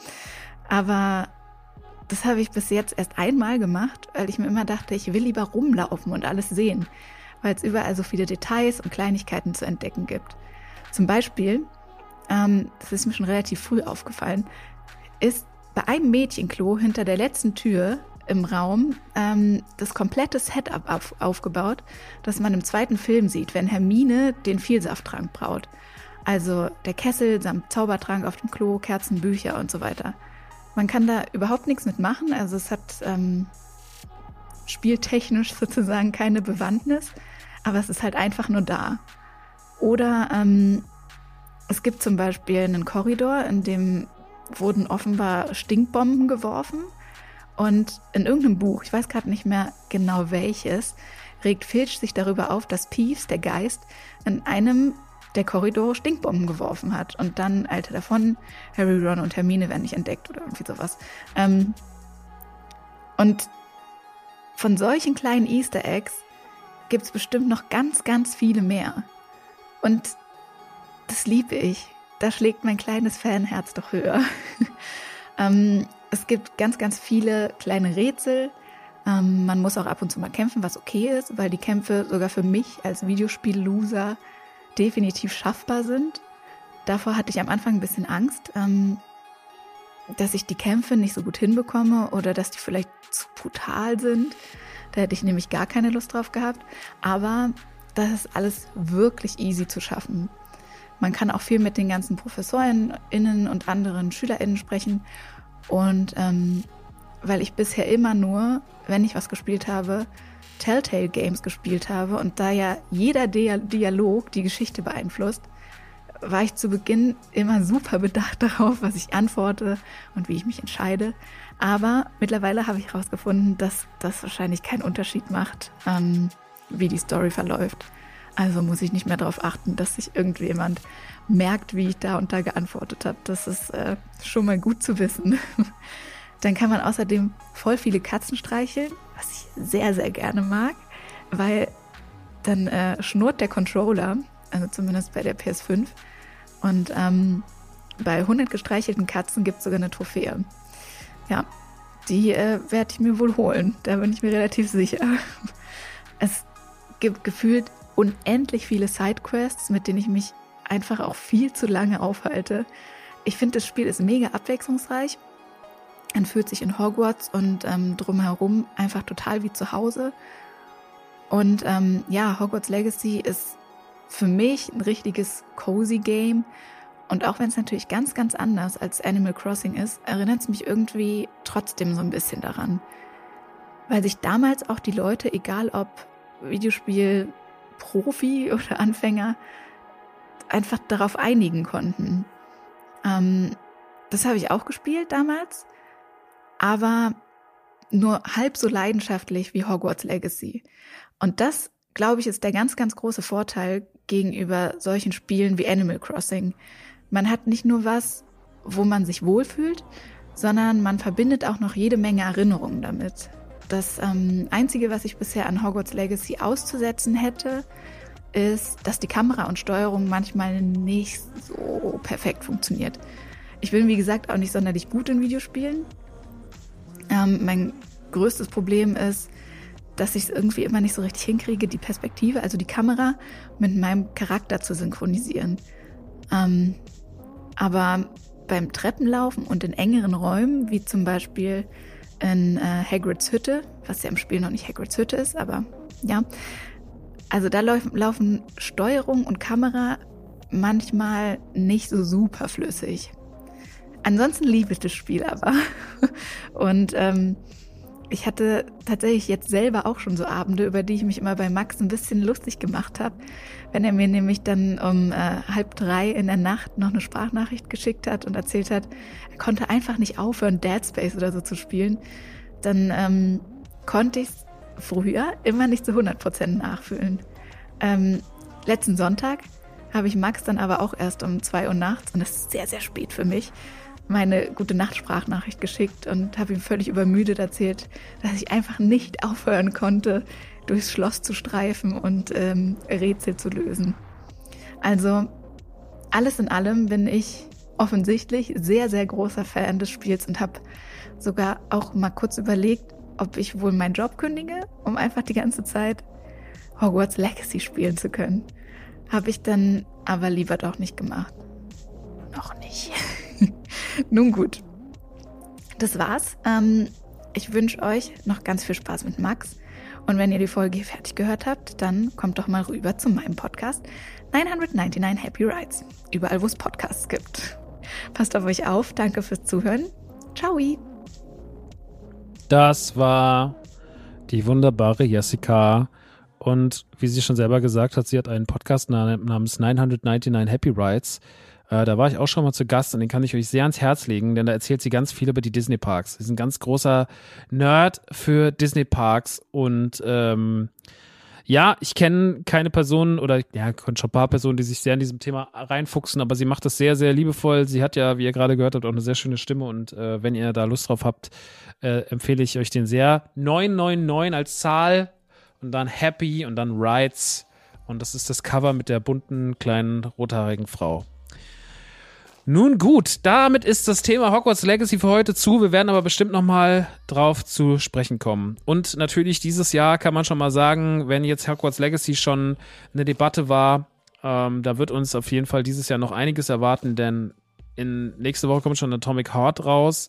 Aber das habe ich bis jetzt erst einmal gemacht, weil ich mir immer dachte, ich will lieber rumlaufen und alles sehen, weil es überall so viele Details und Kleinigkeiten zu entdecken gibt. Zum Beispiel, ähm, das ist mir schon relativ früh aufgefallen, ist bei einem Mädchenklo hinter der letzten Tür im Raum ähm, das komplette Setup auf, aufgebaut, das man im zweiten Film sieht, wenn Hermine den Vielsafttrank braut. Also der Kessel samt Zaubertrank auf dem Klo, Kerzen, Bücher und so weiter. Man kann da überhaupt nichts mitmachen. Also es hat ähm, spieltechnisch sozusagen keine Bewandtnis, aber es ist halt einfach nur da. Oder ähm, es gibt zum Beispiel einen Korridor, in dem wurden offenbar Stinkbomben geworfen. Und in irgendeinem Buch, ich weiß gerade nicht mehr genau welches, regt Filch sich darüber auf, dass Peeves, der Geist, in einem der Korridore Stinkbomben geworfen hat. Und dann eilte davon, Harry, Ron und Hermine werden nicht entdeckt oder irgendwie sowas. Ähm, und von solchen kleinen Easter Eggs gibt es bestimmt noch ganz, ganz viele mehr. Und das liebe ich. Da schlägt mein kleines Fanherz doch höher. ähm, es gibt ganz, ganz viele kleine Rätsel. Ähm, man muss auch ab und zu mal kämpfen, was okay ist, weil die Kämpfe sogar für mich als Videospiel-Loser definitiv schaffbar sind. Davor hatte ich am Anfang ein bisschen Angst, ähm, dass ich die Kämpfe nicht so gut hinbekomme oder dass die vielleicht zu brutal sind. Da hätte ich nämlich gar keine Lust drauf gehabt. Aber das ist alles wirklich easy zu schaffen. Man kann auch viel mit den ganzen ProfessorInnen und anderen SchülerInnen sprechen. Und ähm, weil ich bisher immer nur, wenn ich was gespielt habe, Telltale Games gespielt habe und da ja jeder Dialog die Geschichte beeinflusst, war ich zu Beginn immer super bedacht darauf, was ich antworte und wie ich mich entscheide. Aber mittlerweile habe ich herausgefunden, dass das wahrscheinlich keinen Unterschied macht, ähm, wie die Story verläuft. Also muss ich nicht mehr darauf achten, dass sich irgendjemand merkt, wie ich da und da geantwortet habe. Das ist äh, schon mal gut zu wissen. Dann kann man außerdem voll viele Katzen streicheln, was ich sehr, sehr gerne mag, weil dann äh, schnurrt der Controller, also zumindest bei der PS5. Und ähm, bei 100 gestreichelten Katzen gibt es sogar eine Trophäe. Ja, die äh, werde ich mir wohl holen, da bin ich mir relativ sicher. Es gibt gefühlt unendlich viele Sidequests, mit denen ich mich einfach auch viel zu lange aufhalte. Ich finde, das Spiel ist mega abwechslungsreich. Man fühlt sich in Hogwarts und ähm, drumherum einfach total wie zu Hause. Und ähm, ja, Hogwarts Legacy ist für mich ein richtiges cozy Game. Und auch wenn es natürlich ganz, ganz anders als Animal Crossing ist, erinnert es mich irgendwie trotzdem so ein bisschen daran. Weil sich damals auch die Leute, egal ob Videospiel, Profi oder Anfänger einfach darauf einigen konnten. Ähm, das habe ich auch gespielt damals, aber nur halb so leidenschaftlich wie Hogwarts Legacy. Und das, glaube ich, ist der ganz, ganz große Vorteil gegenüber solchen Spielen wie Animal Crossing. Man hat nicht nur was, wo man sich wohlfühlt, sondern man verbindet auch noch jede Menge Erinnerungen damit. Das ähm, Einzige, was ich bisher an Hogwarts Legacy auszusetzen hätte, ist, dass die Kamera und Steuerung manchmal nicht so perfekt funktioniert. Ich bin, wie gesagt, auch nicht sonderlich gut in Videospielen. Ähm, mein größtes Problem ist, dass ich es irgendwie immer nicht so richtig hinkriege, die Perspektive, also die Kamera, mit meinem Charakter zu synchronisieren. Ähm, aber beim Treppenlaufen und in engeren Räumen, wie zum Beispiel in äh, Hagrids Hütte, was ja im Spiel noch nicht Hagrids Hütte ist, aber Ja, also da laufen Steuerung und Kamera manchmal nicht so super flüssig. Ansonsten liebe ich das Spiel aber. Und ähm, ich hatte tatsächlich jetzt selber auch schon so Abende, über die ich mich immer bei Max ein bisschen lustig gemacht habe, wenn er mir nämlich dann um äh, halb drei in der Nacht noch eine Sprachnachricht geschickt hat und erzählt hat, er konnte einfach nicht aufhören, Dead Space oder so zu spielen, dann ähm, konnte ich früher immer nicht zu 100% nachfühlen. Ähm, letzten Sonntag habe ich Max dann aber auch erst um zwei Uhr nachts, und das ist sehr, sehr spät für mich, meine gute Nachtsprachnachricht geschickt und habe ihm völlig übermüdet erzählt, dass ich einfach nicht aufhören konnte, durchs Schloss zu streifen und ähm, Rätsel zu lösen. Also alles in allem bin ich offensichtlich sehr, sehr großer Fan des Spiels und habe sogar auch mal kurz überlegt, ob ich wohl meinen Job kündige, um einfach die ganze Zeit Hogwarts Legacy spielen zu können. Habe ich dann aber lieber doch nicht gemacht. Noch nicht. Nun gut. Das war's. Ähm, ich wünsche euch noch ganz viel Spaß mit Max. Und wenn ihr die Folge hier fertig gehört habt, dann kommt doch mal rüber zu meinem Podcast 999 Happy Rides. Überall, wo es Podcasts gibt. Passt auf euch auf. Danke fürs Zuhören. Ciao.
Das war die wunderbare Jessica. Und wie sie schon selber gesagt hat, sie hat einen Podcast namens 999 Happy Rides. Äh, da war ich auch schon mal zu Gast und den kann ich euch sehr ans Herz legen, denn da erzählt sie ganz viel über die Disney Parks. Sie ist ein ganz großer Nerd für Disney Parks und ähm, ja, ich kenne keine Person oder ja, schon ein paar Personen, die sich sehr in diesem Thema reinfuchsen, aber sie macht das sehr, sehr liebevoll. Sie hat ja, wie ihr gerade gehört habt, auch eine sehr schöne Stimme und äh, wenn ihr da Lust drauf habt, äh, empfehle ich euch den sehr. 999 als Zahl und dann Happy und dann Rides und das ist das Cover mit der bunten kleinen rothaarigen Frau. Nun gut, damit ist das Thema Hogwarts Legacy für heute zu. Wir werden aber bestimmt nochmal drauf zu sprechen kommen. Und natürlich dieses Jahr kann man schon mal sagen, wenn jetzt Hogwarts Legacy schon eine Debatte war, ähm, da wird uns auf jeden Fall dieses Jahr noch einiges erwarten, denn in nächste Woche kommt schon Atomic Heart raus.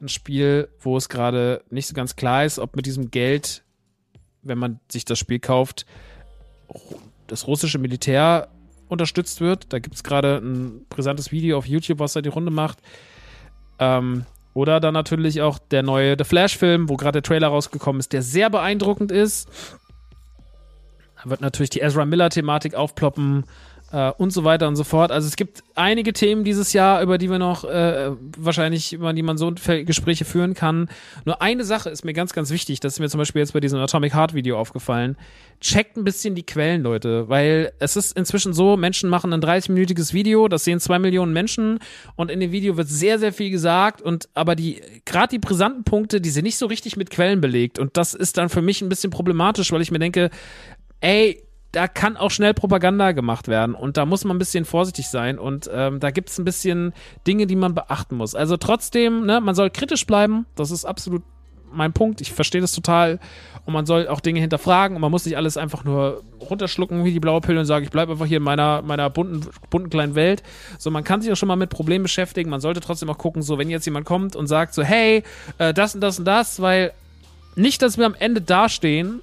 Ein Spiel, wo es gerade nicht so ganz klar ist, ob mit diesem Geld, wenn man sich das Spiel kauft, das russische Militär unterstützt wird. Da gibt es gerade ein brisantes Video auf YouTube, was da die Runde macht. Ähm, oder dann natürlich auch der neue The Flash-Film, wo gerade der Trailer rausgekommen ist, der sehr beeindruckend ist. Da wird natürlich die Ezra Miller-Thematik aufploppen äh, und so weiter und so fort. Also es gibt einige Themen dieses Jahr, über die wir noch äh, wahrscheinlich, über die man so Gespräche führen kann. Nur eine Sache ist mir ganz, ganz wichtig. Das ist mir zum Beispiel jetzt bei diesem Atomic Heart Video aufgefallen. Checkt ein bisschen die Quellen, Leute, weil es ist inzwischen so, Menschen machen ein 30-minütiges Video, das sehen zwei Millionen Menschen und in dem Video wird sehr, sehr viel gesagt und aber die, gerade die brisanten Punkte, die sind nicht so richtig mit Quellen belegt und das ist dann für mich ein bisschen problematisch, weil ich mir denke, ey, da kann auch schnell Propaganda gemacht werden und da muss man ein bisschen vorsichtig sein und ähm, da gibt es ein bisschen Dinge, die man beachten muss. Also trotzdem, ne, man soll kritisch bleiben, das ist absolut mein Punkt. Ich verstehe das total und man soll auch Dinge hinterfragen und man muss nicht alles einfach nur runterschlucken wie die blaue Pille und sagen, ich bleibe einfach hier in meiner, meiner bunten, bunten kleinen Welt. So, man kann sich auch schon mal mit Problemen beschäftigen. Man sollte trotzdem auch gucken, so, wenn jetzt jemand kommt und sagt so, hey, äh, das und das und das, weil nicht, dass wir am Ende dastehen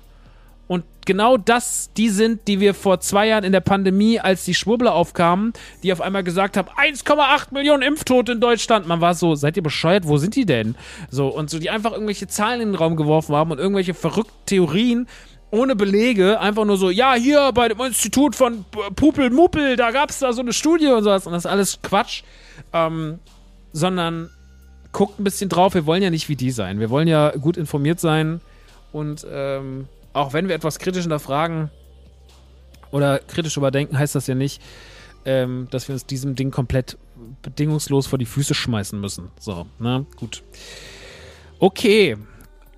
und genau das, die sind, die wir vor zwei Jahren in der Pandemie, als die Schwurbler aufkamen, die auf einmal gesagt haben, 1,8 Millionen Impftote in Deutschland. Man war so, seid ihr bescheuert? Wo sind die denn? So, und so, die einfach irgendwelche Zahlen in den Raum geworfen haben und irgendwelche verrückten Theorien ohne Belege, einfach nur so, ja, hier bei dem Institut von Pupel Muppel, da gab es da so eine Studie und sowas. Und das ist alles Quatsch. Ähm, sondern guckt ein bisschen drauf, wir wollen ja nicht wie die sein. Wir wollen ja gut informiert sein und ähm, auch wenn wir etwas kritisch hinterfragen oder kritisch überdenken, heißt das ja nicht, ähm, dass wir uns diesem Ding komplett bedingungslos vor die Füße schmeißen müssen. So, ne? Gut. Okay.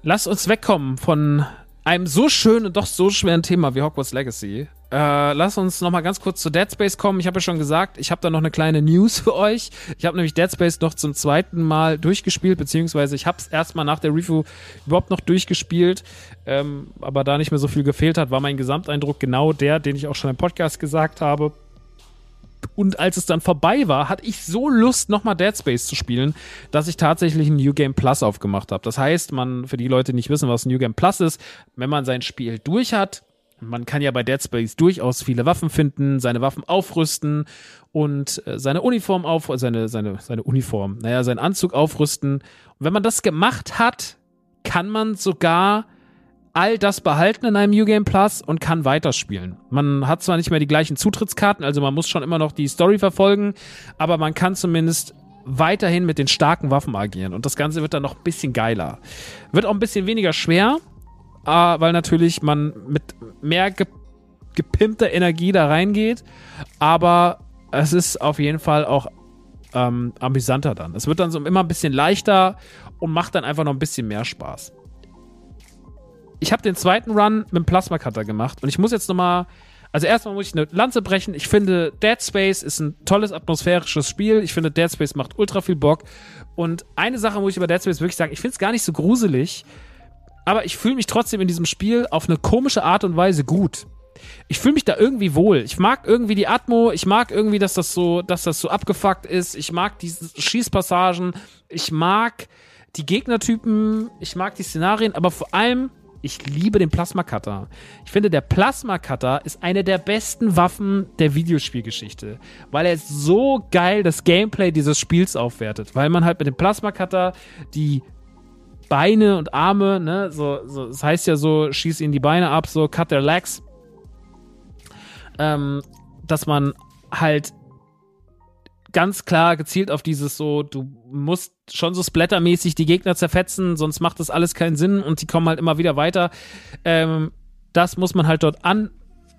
Lass uns wegkommen von einem so schönen und doch so schweren Thema wie Hogwarts Legacy äh, lass uns noch mal ganz kurz zu Dead Space kommen. Ich habe ja schon gesagt, ich habe da noch eine kleine News für euch. Ich habe nämlich Dead Space noch zum zweiten Mal durchgespielt, beziehungsweise ich habe es erstmal nach der Review überhaupt noch durchgespielt. Ähm, aber da nicht mehr so viel gefehlt hat, war mein Gesamteindruck genau der, den ich auch schon im Podcast gesagt habe. Und als es dann vorbei war, hatte ich so Lust, nochmal Dead Space zu spielen, dass ich tatsächlich ein New Game Plus aufgemacht habe. Das heißt, man, für die Leute, die nicht wissen, was ein New Game Plus ist, wenn man sein Spiel durch hat, man kann ja bei Dead Space durchaus viele Waffen finden, seine Waffen aufrüsten und äh, seine Uniform auf, seine, seine, seine Uniform, naja, seinen Anzug aufrüsten. Und wenn man das gemacht hat, kann man sogar all das behalten in einem New Game Plus und kann weiterspielen. Man hat zwar nicht mehr die gleichen Zutrittskarten, also man muss schon immer noch die Story verfolgen, aber man kann zumindest weiterhin mit den starken Waffen agieren und das Ganze wird dann noch ein bisschen geiler. Wird auch ein bisschen weniger schwer, weil natürlich man mit mehr ge gepimpter Energie da reingeht, aber es ist auf jeden Fall auch ähm, amüsanter dann. Es wird dann so immer ein bisschen leichter und macht dann einfach noch ein bisschen mehr Spaß ich habe den zweiten Run mit dem Plasma Cutter gemacht und ich muss jetzt nochmal, also erstmal muss ich eine Lanze brechen. Ich finde, Dead Space ist ein tolles atmosphärisches Spiel. Ich finde, Dead Space macht ultra viel Bock. Und eine Sache muss ich über Dead Space wirklich sagen, ich finde es gar nicht so gruselig, aber ich fühle mich trotzdem in diesem Spiel auf eine komische Art und Weise gut. Ich fühle mich da irgendwie wohl. Ich mag irgendwie die Atmo, ich mag irgendwie, dass das so, dass das so abgefuckt ist. Ich mag diese Schießpassagen, ich mag die Gegnertypen, ich mag die Szenarien, aber vor allem ich liebe den Plasma Cutter. Ich finde, der Plasma Cutter ist eine der besten Waffen der Videospielgeschichte, weil er so geil das Gameplay dieses Spiels aufwertet, weil man halt mit dem Plasma Cutter die Beine und Arme, ne, so, so, das heißt ja so, schieß ihnen die Beine ab, so cut their legs, ähm, dass man halt ganz klar gezielt auf dieses so, du musst schon so splattermäßig die Gegner zerfetzen, sonst macht das alles keinen Sinn und die kommen halt immer wieder weiter. Ähm, das muss man halt dort an,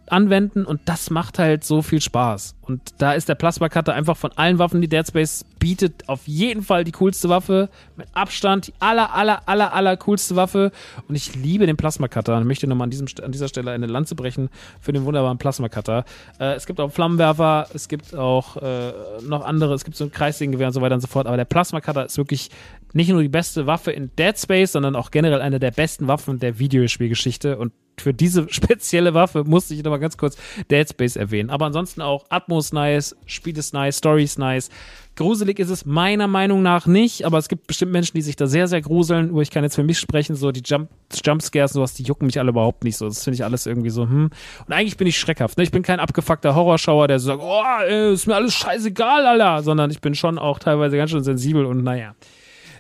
anwenden und das macht halt so viel Spaß. Und da ist der Plasma Cutter einfach von allen Waffen, die Dead Space bietet, auf jeden Fall die coolste Waffe. Mit Abstand die aller, aller, aller, aller coolste Waffe. Und ich liebe den Plasma Cutter und möchte nochmal an, an dieser Stelle eine Lanze brechen für den wunderbaren Plasma Cutter. Äh, es gibt auch Flammenwerfer, es gibt auch äh, noch andere, es gibt so ein Kreissägengewehr und so weiter und so fort. Aber der Plasma Cutter ist wirklich nicht nur die beste Waffe in Dead Space, sondern auch generell eine der besten Waffen der Videospielgeschichte. Und für diese spezielle Waffe musste ich nochmal ganz kurz Dead Space erwähnen. Aber ansonsten auch Atmos nice, Spiel ist nice, Story ist nice. Gruselig ist es meiner Meinung nach nicht, aber es gibt bestimmt Menschen, die sich da sehr, sehr gruseln, wo ich kann jetzt für mich sprechen, so die Jump, Jumpscares sowas, die jucken mich alle überhaupt nicht so. Das finde ich alles irgendwie so, hm. Und eigentlich bin ich schreckhaft, ne? Ich bin kein abgefuckter Horrorschauer, der so sagt, oh, ey, ist mir alles scheißegal, Alter, sondern ich bin schon auch teilweise ganz schön sensibel und naja.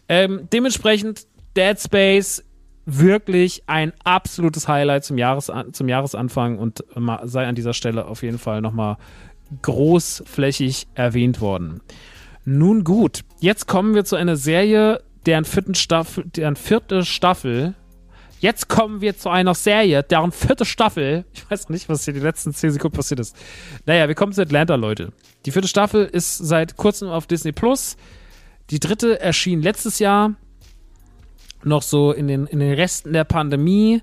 Ähm, dementsprechend Dead Space wirklich ein absolutes Highlight zum, Jahres, zum Jahresanfang und sei an dieser Stelle auf jeden Fall nochmal großflächig erwähnt worden. Nun gut, jetzt kommen wir zu einer Serie, deren, vierten Staffel, deren vierte Staffel. Jetzt kommen wir zu einer Serie, deren vierte Staffel. Ich weiß nicht, was hier die letzten zehn Sekunden passiert ist. Naja, wir kommen zu Atlanta, Leute. Die vierte Staffel ist seit kurzem auf Disney Plus. Die dritte erschien letztes Jahr noch so in den, in den Resten der Pandemie.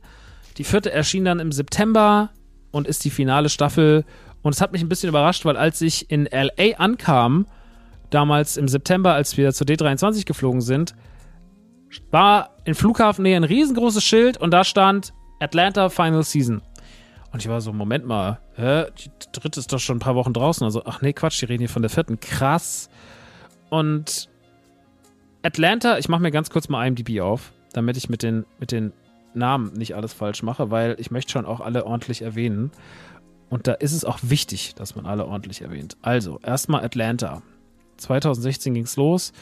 Die vierte erschien dann im September und ist die finale Staffel. Und es hat mich ein bisschen überrascht, weil als ich in LA ankam, damals im September, als wir zur D23 geflogen sind, war in Flughafennähe ein riesengroßes Schild und da stand Atlanta Final Season. Und ich war so, Moment mal, hä? die dritte ist doch schon ein paar Wochen draußen. Also, ach nee, Quatsch, die reden hier von der vierten. Krass. Und Atlanta, ich mache mir ganz kurz mal IMDb auf, damit ich mit den, mit den Namen nicht alles falsch mache, weil ich möchte schon auch alle ordentlich erwähnen. Und da ist es auch wichtig, dass man alle ordentlich erwähnt. Also, erstmal Atlanta. 2016 ging es los.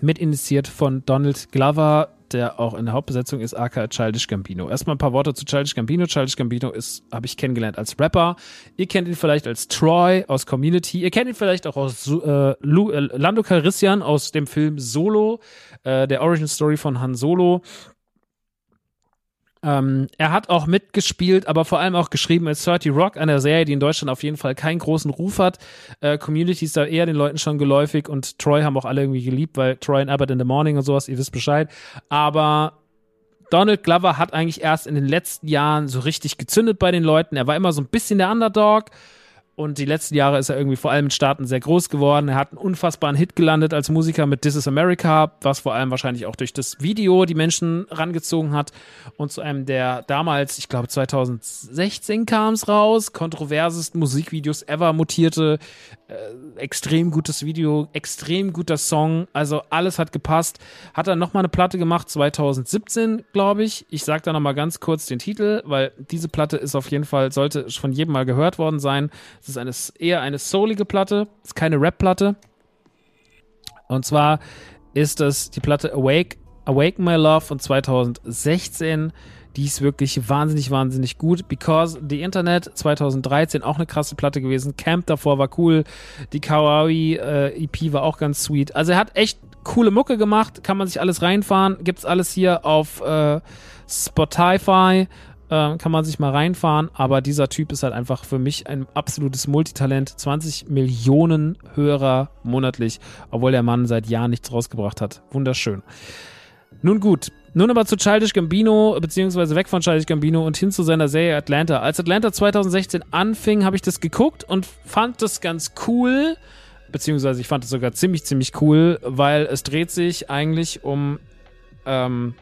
Mit initiiert von Donald Glover, der auch in der Hauptbesetzung ist, aka Childish Gambino. Erstmal ein paar Worte zu Childish Gambino. Childish Gambino ist, habe ich kennengelernt als Rapper. Ihr kennt ihn vielleicht als Troy aus Community. Ihr kennt ihn vielleicht auch aus äh, Lu, äh, Lando Calrissian aus dem Film Solo, äh, der Origin Story von Han Solo. Ähm, er hat auch mitgespielt, aber vor allem auch geschrieben als 30 Rock, einer Serie, die in Deutschland auf jeden Fall keinen großen Ruf hat. Äh, Community ist da eher den Leuten schon geläufig und Troy haben auch alle irgendwie geliebt, weil Troy and Abbott in the Morning und sowas, ihr wisst Bescheid. Aber Donald Glover hat eigentlich erst in den letzten Jahren so richtig gezündet bei den Leuten. Er war immer so ein bisschen der Underdog Und die letzten Jahre ist er irgendwie vor allem in Staaten sehr groß geworden. Er hat einen unfassbaren Hit gelandet als Musiker mit This is America, was vor allem wahrscheinlich auch durch das Video die Menschen rangezogen hat. Und zu einem der damals, ich glaube 2016 kam es raus, kontroversesten Musikvideos ever mutierte. Äh, extrem gutes Video, extrem guter Song. Also alles hat gepasst. Hat er nochmal eine Platte gemacht, 2017, glaube ich. Ich sage da nochmal ganz kurz den Titel, weil diese Platte ist auf jeden Fall, sollte von jedem mal gehört worden sein. Es ist eine, eher eine soulige Platte, ist keine Rap-Platte. Und zwar ist das die Platte Awake, Awaken My Love von 2016. Die ist wirklich wahnsinnig, wahnsinnig gut. Because the Internet 2013 auch eine krasse Platte gewesen. Camp davor war cool. Die Kawaii äh, EP war auch ganz sweet. Also er hat echt coole Mucke gemacht. Kann man sich alles reinfahren. Gibt's alles hier auf äh, Spotify äh, kann man sich mal reinfahren. Aber dieser Typ ist halt einfach für mich ein absolutes Multitalent. 20 Millionen Hörer monatlich, obwohl der Mann seit Jahren nichts rausgebracht hat. Wunderschön. Nun gut, nun aber zu Childish Gambino, beziehungsweise weg von Childish Gambino und hin zu seiner Serie Atlanta. Als Atlanta 2016 anfing, habe ich das geguckt und fand das ganz cool, beziehungsweise ich fand es sogar ziemlich, ziemlich cool, weil es dreht sich eigentlich um ähm,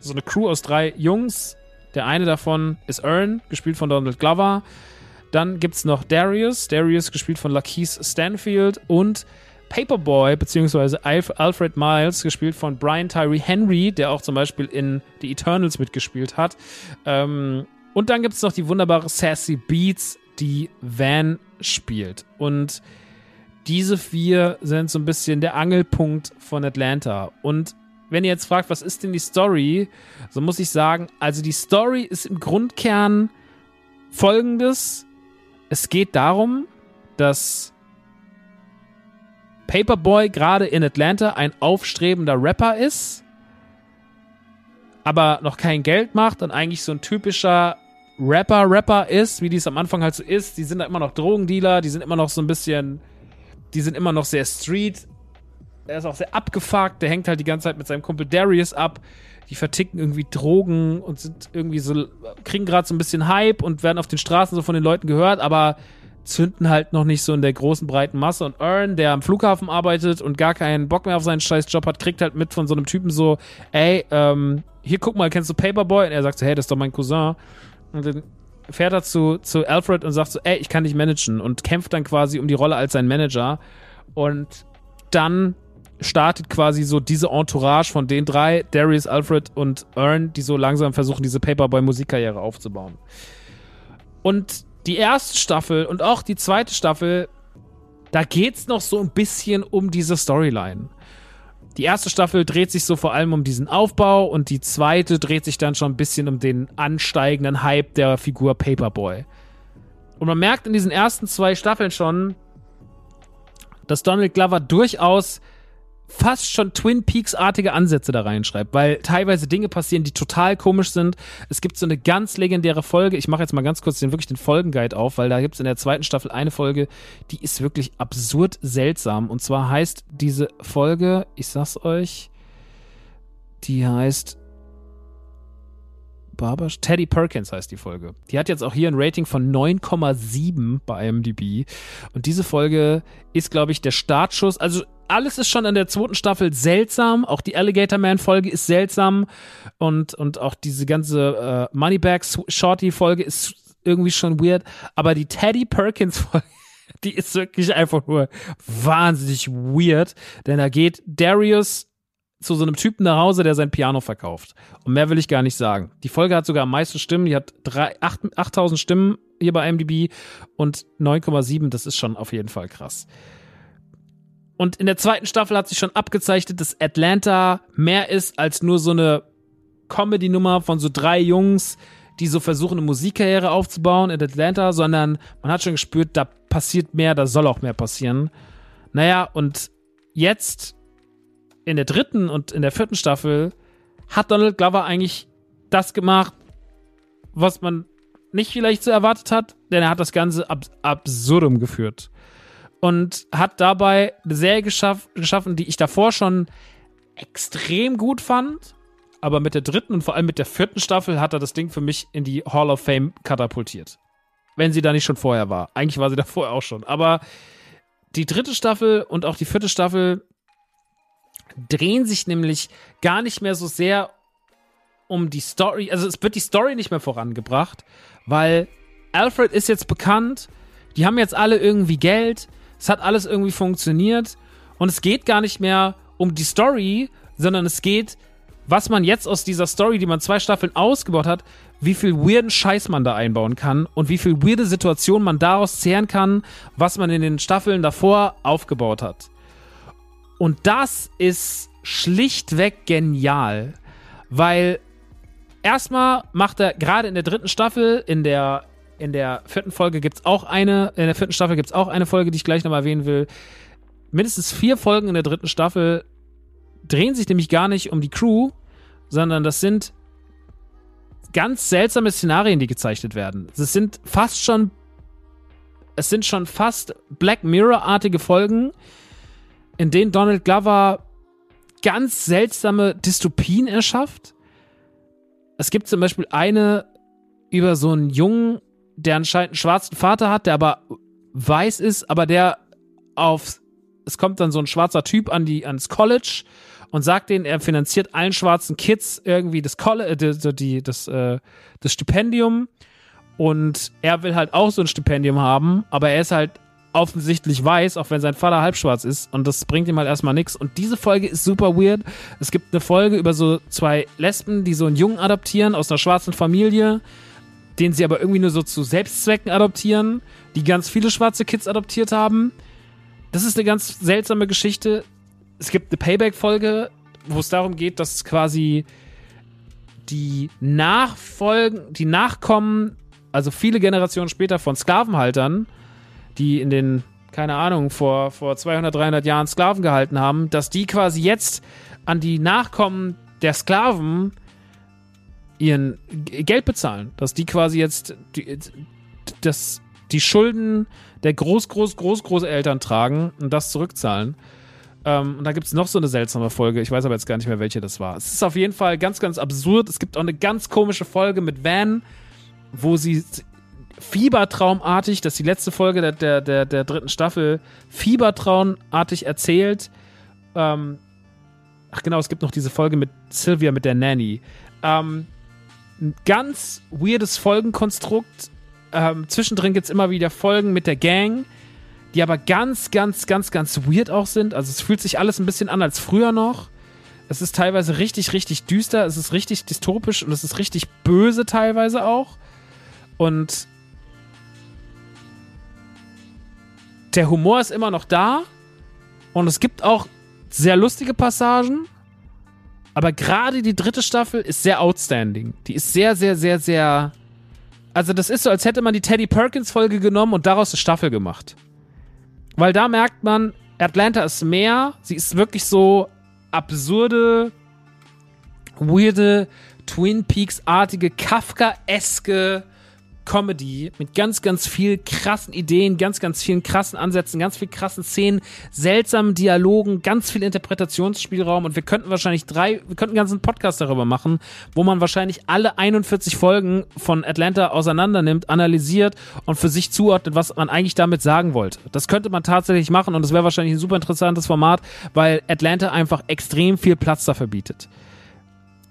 so eine Crew aus drei Jungs, der eine davon ist Earn, gespielt von Donald Glover. Dann gibt es noch Darius, Darius gespielt von Lakeith Stanfield und Paperboy, beziehungsweise Alfred Miles, gespielt von Brian Tyree Henry, der auch zum Beispiel in The Eternals mitgespielt hat. Ähm, und dann gibt es noch die wunderbare Sassy Beats, die Van spielt. Und diese vier sind so ein bisschen der Angelpunkt von Atlanta. Und wenn ihr jetzt fragt, was ist denn die Story, so muss ich sagen, also die Story ist im Grundkern folgendes. Es geht darum, dass Paperboy gerade in Atlanta ein aufstrebender Rapper ist, aber noch kein Geld macht und eigentlich so ein typischer Rapper-Rapper ist, wie die es am Anfang halt so ist. Die sind da immer noch Drogendealer, die sind immer noch so ein bisschen, die sind immer noch sehr Street, er ist auch sehr abgefuckt. Der hängt halt die ganze Zeit mit seinem Kumpel Darius ab. Die verticken irgendwie Drogen und sind irgendwie so, kriegen gerade so ein bisschen Hype und werden auf den Straßen so von den Leuten gehört, aber zünden halt noch nicht so in der großen breiten Masse. Und Earn, der am Flughafen arbeitet und gar keinen Bock mehr auf seinen scheiß Job hat, kriegt halt mit von so einem Typen so, ey, ähm, hier guck mal, kennst du Paperboy? Und er sagt so, hey, das ist doch mein Cousin. Und dann fährt er zu, zu Alfred und sagt so, ey, ich kann dich managen und kämpft dann quasi um die Rolle als sein Manager. Und dann startet quasi so diese Entourage von den drei, Darius, Alfred und Earn, die so langsam versuchen, diese Paperboy-Musikkarriere aufzubauen. Und die erste Staffel und auch die zweite Staffel, da geht's noch so ein bisschen um diese Storyline. Die erste Staffel dreht sich so vor allem um diesen Aufbau und die zweite dreht sich dann schon ein bisschen um den ansteigenden Hype der Figur Paperboy. Und man merkt in diesen ersten zwei Staffeln schon, dass Donald Glover durchaus fast schon Twin Peaks-artige Ansätze da reinschreibt, weil teilweise Dinge passieren, die total komisch sind. Es gibt so eine ganz legendäre Folge, ich mache jetzt mal ganz kurz den wirklich den Folgenguide auf, weil da gibt es in der zweiten Staffel eine Folge, die ist wirklich absurd seltsam. Und zwar heißt diese Folge, ich sag's euch, die heißt Barbara Teddy Perkins heißt die Folge. Die hat jetzt auch hier ein Rating von 9,7 bei IMDb. Und diese Folge ist, glaube ich, der Startschuss. Also alles ist schon in der zweiten Staffel seltsam. Auch die Alligator Man Folge ist seltsam. Und, und auch diese ganze äh, Moneybags Shorty Folge ist irgendwie schon weird. Aber die Teddy Perkins Folge, die ist wirklich einfach nur wahnsinnig weird. Denn da geht Darius zu so einem Typen nach Hause, der sein Piano verkauft. Und mehr will ich gar nicht sagen. Die Folge hat sogar am meisten Stimmen. Die hat 8000 Stimmen hier bei IMDb und 9,7. Das ist schon auf jeden Fall krass. Und in der zweiten Staffel hat sich schon abgezeichnet, dass Atlanta mehr ist als nur so eine Comedy-Nummer von so drei Jungs, die so versuchen, eine Musikkarriere aufzubauen in Atlanta, sondern man hat schon gespürt, da passiert mehr, da soll auch mehr passieren. Naja, und jetzt in der dritten und in der vierten Staffel hat Donald Glover eigentlich das gemacht, was man nicht vielleicht so erwartet hat, denn er hat das Ganze ab absurdum geführt und hat dabei eine Serie geschaff geschaffen, die ich davor schon extrem gut fand. Aber mit der dritten und vor allem mit der vierten Staffel hat er das Ding für mich in die Hall of Fame katapultiert. wenn sie da nicht schon vorher war. Eigentlich war sie da vorher auch schon. Aber die dritte Staffel und auch die vierte Staffel drehen sich nämlich gar nicht mehr so sehr um die Story. Also es wird die Story nicht mehr vorangebracht, weil Alfred ist jetzt bekannt. Die haben jetzt alle irgendwie Geld. Es hat alles irgendwie funktioniert. Und es geht gar nicht mehr um die Story, sondern es geht, was man jetzt aus dieser Story, die man zwei Staffeln ausgebaut hat, wie viel weirden Scheiß man da einbauen kann und wie viel weirde Situationen man daraus zehren kann, was man in den Staffeln davor aufgebaut hat. Und das ist schlichtweg genial, weil erstmal macht er gerade in der dritten Staffel, in der in der vierten Folge gibt es auch eine, in der vierten Staffel gibt es auch eine Folge, die ich gleich nochmal erwähnen will. Mindestens vier Folgen in der dritten Staffel drehen sich nämlich gar nicht um die Crew, sondern das sind ganz seltsame Szenarien, die gezeichnet werden. Es sind fast schon, es sind schon fast Black Mirror-artige Folgen, in denen Donald Glover ganz seltsame Dystopien erschafft. Es gibt zum Beispiel eine über so einen Jungen, der anscheinend einen schwarzen Vater hat, der aber weiß ist, aber der auf, es kommt dann so ein schwarzer Typ an die, ans College und sagt denen, er finanziert allen schwarzen Kids irgendwie das, College, äh, die, die, das, äh, das Stipendium und er will halt auch so ein Stipendium haben, aber er ist halt offensichtlich weiß, auch wenn sein Vater halbschwarz ist und das bringt ihm halt erstmal nichts. Und diese Folge ist super weird. Es gibt eine Folge über so zwei Lesben, die so einen Jungen adoptieren aus einer schwarzen Familie, den sie aber irgendwie nur so zu Selbstzwecken adoptieren, die ganz viele schwarze Kids adoptiert haben. Das ist eine ganz seltsame Geschichte. Es gibt eine Payback-Folge, wo es darum geht, dass quasi die Nachfolgen, die Nachkommen, also viele Generationen später von Sklavenhaltern, die in den, keine Ahnung, vor, vor 200, 300 Jahren Sklaven gehalten haben, dass die quasi jetzt an die Nachkommen der Sklaven ihren Geld bezahlen. Dass die quasi jetzt die, das, die Schulden der Groß, Groß, Groß, Großeltern tragen und das zurückzahlen. Ähm, und da gibt es noch so eine seltsame Folge. Ich weiß aber jetzt gar nicht mehr, welche das war. Es ist auf jeden Fall ganz, ganz absurd. Es gibt auch eine ganz komische Folge mit Van, wo sie fiebertraumartig, das ist die letzte Folge der, der, der, der dritten Staffel, fiebertraumartig erzählt. Ähm, ach genau, es gibt noch diese Folge mit Sylvia, mit der Nanny. Ähm, ein ganz weirdes Folgenkonstrukt. Ähm, zwischendrin gibt es immer wieder Folgen mit der Gang, die aber ganz, ganz, ganz, ganz weird auch sind. Also es fühlt sich alles ein bisschen an als früher noch. Es ist teilweise richtig, richtig düster, es ist richtig dystopisch und es ist richtig böse teilweise auch. Und der Humor ist immer noch da und es gibt auch sehr lustige Passagen. Aber gerade die dritte Staffel ist sehr outstanding. Die ist sehr, sehr, sehr, sehr. Also, das ist so, als hätte man die Teddy Perkins-Folge genommen und daraus eine Staffel gemacht. Weil da merkt man, Atlanta ist mehr. Sie ist wirklich so absurde, weirde, Twin Peaks-artige, Kafka-eske Comedy mit ganz, ganz viel krassen Ideen, ganz, ganz vielen krassen Ansätzen, ganz viel krassen Szenen, seltsamen Dialogen, ganz viel Interpretationsspielraum und wir könnten wahrscheinlich drei, wir könnten einen ganzen Podcast darüber machen, wo man wahrscheinlich alle 41 Folgen von Atlanta auseinander nimmt, analysiert und für sich zuordnet, was man eigentlich damit sagen wollte. Das könnte man tatsächlich machen und das wäre wahrscheinlich ein super interessantes Format, weil Atlanta einfach extrem viel Platz dafür bietet.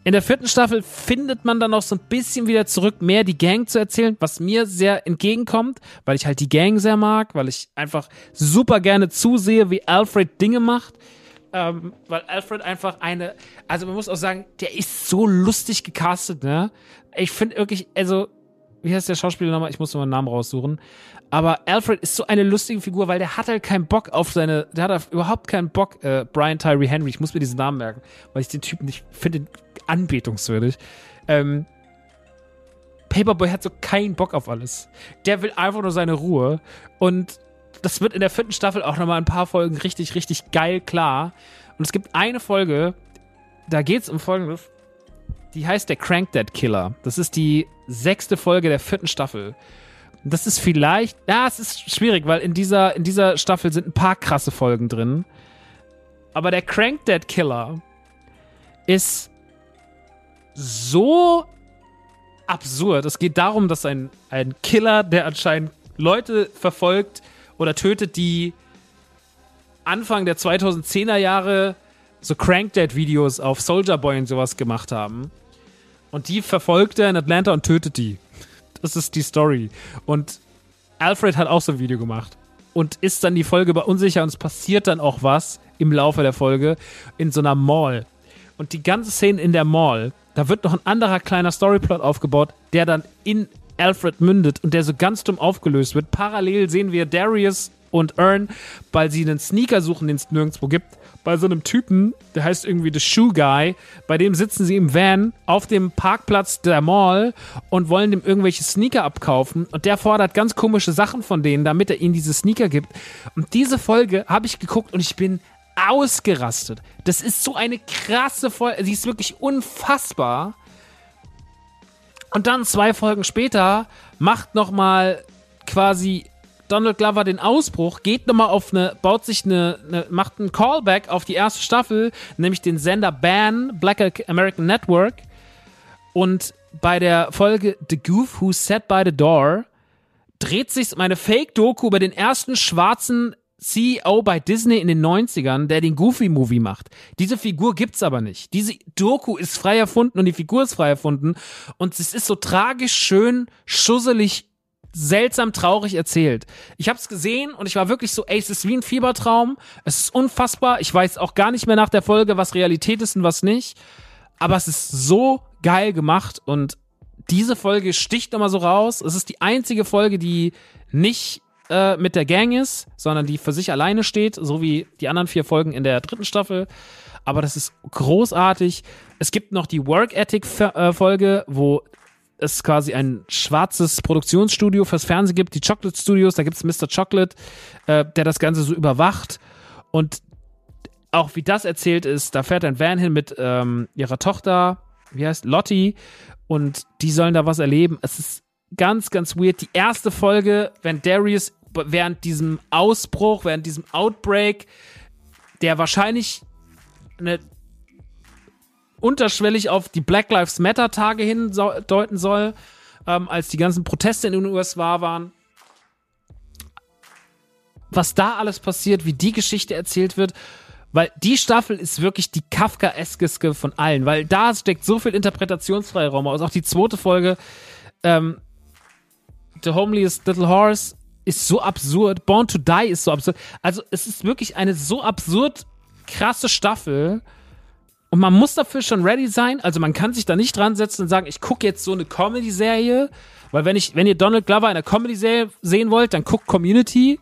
In der vierten Staffel findet man dann noch so ein bisschen wieder zurück, mehr die Gang zu erzählen, was mir sehr entgegenkommt, weil ich halt die Gang sehr mag, weil ich einfach super gerne zusehe, wie Alfred Dinge macht. Ähm, weil Alfred einfach eine, also man muss auch sagen, der ist so lustig gecastet, ne? Ich finde wirklich, also, wie heißt der Schauspieler nochmal? Ich muss mal einen Namen raussuchen. Aber Alfred ist so eine lustige Figur, weil der hat halt keinen Bock auf seine, der hat überhaupt keinen Bock, äh, Brian Tyree Henry, ich muss mir diesen Namen merken, weil ich den Typen nicht finde, anbetungswürdig. Ähm, Paperboy hat so keinen Bock auf alles. Der will einfach nur seine Ruhe. Und das wird in der vierten Staffel auch nochmal ein paar Folgen richtig, richtig geil klar. Und es gibt eine Folge, da geht es um folgendes. Die heißt der Crank Dead Killer. Das ist die sechste Folge der vierten Staffel. Das ist vielleicht, ja, es ist schwierig, weil in dieser, in dieser Staffel sind ein paar krasse Folgen drin. Aber der Crank Dead Killer ist so absurd. Es geht darum, dass ein, ein Killer, der anscheinend Leute verfolgt oder tötet, die Anfang der 2010er Jahre so Crank-Dead-Videos auf Soldier Boy und sowas gemacht haben. Und die verfolgt er in Atlanta und tötet die. Das ist die Story. Und Alfred hat auch so ein Video gemacht. Und ist dann die Folge über unsicher und es passiert dann auch was im Laufe der Folge in so einer Mall. Und die ganze Szene in der Mall, da wird noch ein anderer kleiner Storyplot aufgebaut, der dann in Alfred mündet und der so ganz dumm aufgelöst wird. Parallel sehen wir Darius und Earn, weil sie einen Sneaker suchen, den es nirgendwo gibt, bei so einem Typen, der heißt irgendwie The Shoe Guy. Bei dem sitzen sie im Van auf dem Parkplatz der Mall und wollen dem irgendwelche Sneaker abkaufen. Und der fordert ganz komische Sachen von denen, damit er ihnen diese Sneaker gibt. Und diese Folge habe ich geguckt und ich bin ausgerastet. Das ist so eine krasse Folge. Sie ist wirklich unfassbar. Und dann zwei Folgen später macht nochmal quasi Donald Glover den Ausbruch, geht nochmal auf eine, baut sich eine, eine, macht einen Callback auf die erste Staffel, nämlich den Sender BAN, Black American Network. Und bei der Folge The Goof Who Sat by the Door dreht sich um eine Fake-Doku über den ersten schwarzen CEO bei Disney in den 90ern, der den Goofy-Movie macht. Diese Figur gibt's aber nicht. Diese Doku ist frei erfunden und die Figur ist frei erfunden. Und es ist so tragisch, schön, schusselig seltsam traurig erzählt. Ich habe es gesehen und ich war wirklich so, ey, es ist wie ein Fiebertraum. Es ist unfassbar. Ich weiß auch gar nicht mehr nach der Folge, was Realität ist und was nicht. Aber es ist so geil gemacht und diese Folge sticht nochmal so raus. Es ist die einzige Folge, die nicht äh, mit der Gang ist, sondern die für sich alleine steht, so wie die anderen vier Folgen in der dritten Staffel. Aber das ist großartig. Es gibt noch die Work Ethic äh, Folge, wo es quasi ein schwarzes Produktionsstudio fürs Fernsehen gibt, die Chocolate Studios, da gibt es Mr. Chocolate, äh, der das Ganze so überwacht. Und auch wie das erzählt ist, da fährt ein Van hin mit ähm, ihrer Tochter, wie heißt Lottie, und die sollen da was erleben. Es ist ganz, ganz weird. Die erste Folge, wenn Darius während diesem Ausbruch, während diesem Outbreak, der wahrscheinlich eine unterschwellig auf die Black Lives Matter Tage hindeuten soll, ähm, als die ganzen Proteste in den USA waren. Was da alles passiert, wie die Geschichte erzählt wird, weil die Staffel ist wirklich die Kafka-eskiske von allen, weil da steckt so viel Interpretationsfreiraum aus. Auch die zweite Folge, ähm, The Homeliest Little Horse, ist so absurd. Born to Die ist so absurd. Also, es ist wirklich eine so absurd krasse Staffel und man muss dafür schon ready sein. Also man kann sich da nicht dran setzen und sagen, ich gucke jetzt so eine Comedy-Serie. Weil wenn ich, wenn ihr Donald Glover in einer Comedy-Serie sehen wollt, dann guckt Community.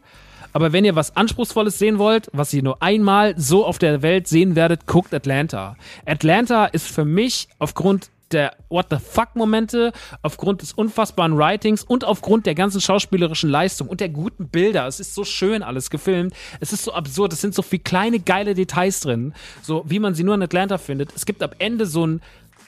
Aber wenn ihr was Anspruchsvolles sehen wollt, was ihr nur einmal so auf der Welt sehen werdet, guckt Atlanta. Atlanta ist für mich aufgrund der What the fuck-Momente, aufgrund des unfassbaren Writings und aufgrund der ganzen schauspielerischen Leistung und der guten Bilder. Es ist so schön alles gefilmt. Es ist so absurd. Es sind so viele kleine geile Details drin, so wie man sie nur in Atlanta findet. Es gibt am Ende so ein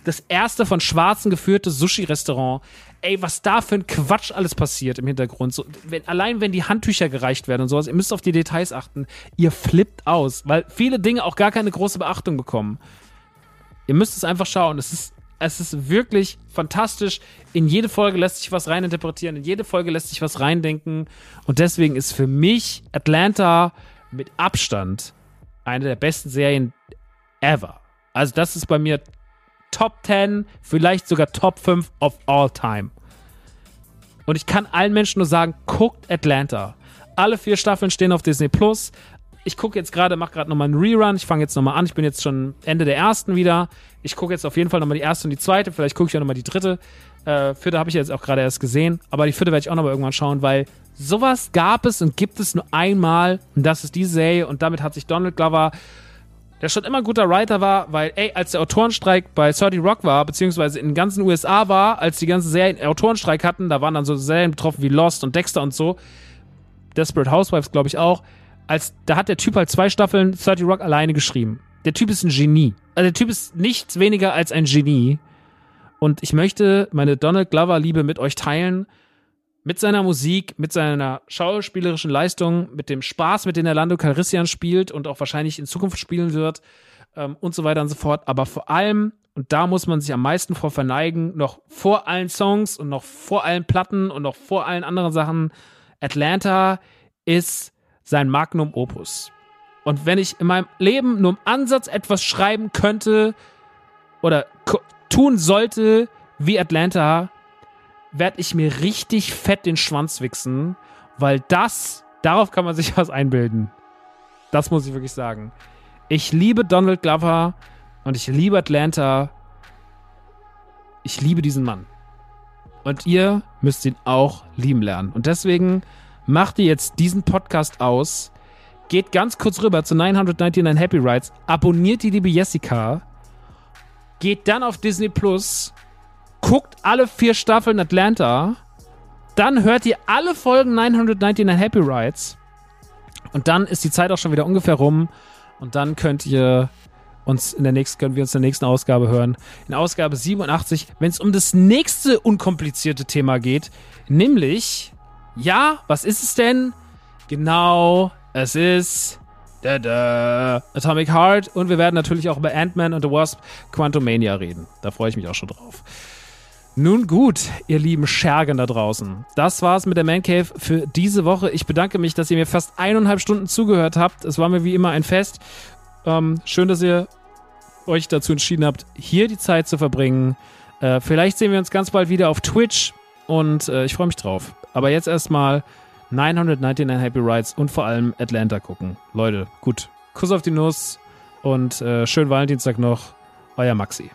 das erste von Schwarzen geführte Sushi-Restaurant. Ey, was da für ein Quatsch alles passiert im Hintergrund. So, wenn, allein wenn die Handtücher gereicht werden und sowas, ihr müsst auf die Details achten. Ihr flippt aus, weil viele Dinge auch gar keine große Beachtung bekommen. Ihr müsst es einfach schauen. Es ist es ist wirklich fantastisch. In jede Folge lässt sich was reininterpretieren, in jede Folge lässt sich was reindenken. Und deswegen ist für mich Atlanta mit Abstand eine der besten Serien ever. Also, das ist bei mir Top 10, vielleicht sogar Top 5 of all time. Und ich kann allen Menschen nur sagen, guckt Atlanta. Alle vier Staffeln stehen auf Disney Plus. Ich gucke jetzt gerade, mache gerade nochmal einen Rerun. Ich fange jetzt nochmal an. Ich bin jetzt schon Ende der ersten wieder. Ich gucke jetzt auf jeden Fall nochmal die erste und die zweite. Vielleicht gucke ich auch nochmal die dritte. Äh, vierte habe ich jetzt auch gerade erst gesehen. Aber die vierte werde ich auch nochmal irgendwann schauen, weil sowas gab es und gibt es nur einmal. Und das ist die Serie. Und damit hat sich Donald Glover, der schon immer ein guter Writer war, weil, ey, als der Autorenstreik bei 30 Rock war, beziehungsweise in den ganzen USA war, als die ganzen Serien Autorenstreik hatten, da waren dann so Serien betroffen wie Lost und Dexter und so. Desperate Housewives, glaube ich, auch. Als, da hat der Typ halt zwei Staffeln 30 Rock alleine geschrieben. Der Typ ist ein Genie. Also der Typ ist nichts weniger als ein Genie. Und ich möchte meine Donald Glover-Liebe mit euch teilen. Mit seiner Musik, mit seiner schauspielerischen Leistung, mit dem Spaß, mit dem er Lando Calrissian spielt und auch wahrscheinlich in Zukunft spielen wird ähm, und so weiter und so fort. Aber vor allem und da muss man sich am meisten vor verneigen, noch vor allen Songs und noch vor allen Platten und noch vor allen anderen Sachen. Atlanta ist sein Magnum Opus. Und wenn ich in meinem Leben nur im Ansatz etwas schreiben könnte oder tun sollte wie Atlanta, werde ich mir richtig fett den Schwanz wichsen, weil das, darauf kann man sich was einbilden. Das muss ich wirklich sagen. Ich liebe Donald Glover und ich liebe Atlanta. Ich liebe diesen Mann. Und ihr müsst ihn auch lieben lernen. Und deswegen macht ihr jetzt diesen Podcast aus. Geht ganz kurz rüber zu 999 Happy Rides. Abonniert die liebe Jessica. Geht dann auf Disney Plus. Guckt alle vier Staffeln Atlanta. Dann hört ihr alle Folgen 999 Happy Rides. Und dann ist die Zeit auch schon wieder ungefähr rum. Und dann könnt ihr uns in der nächsten, können wir uns in der nächsten Ausgabe hören. In Ausgabe 87, wenn es um das nächste unkomplizierte Thema geht, nämlich, ja, was ist es denn? Genau, es ist da, da, Atomic Heart und wir werden natürlich auch über Ant-Man und the Wasp Quantumania reden. Da freue ich mich auch schon drauf. Nun gut, ihr lieben Schergen da draußen. Das war's mit der Man Cave für diese Woche. Ich bedanke mich, dass ihr mir fast eineinhalb Stunden zugehört habt. Es war mir wie immer ein Fest. Ähm, schön, dass ihr euch dazu entschieden habt, hier die Zeit zu verbringen. Äh, vielleicht sehen wir uns ganz bald wieder auf Twitch und äh, ich freue mich drauf. Aber jetzt erstmal 999 Happy Rides und vor allem Atlanta gucken. Leute, gut. Kuss auf die Nuss und äh, schönen Valentinstag noch. Euer Maxi.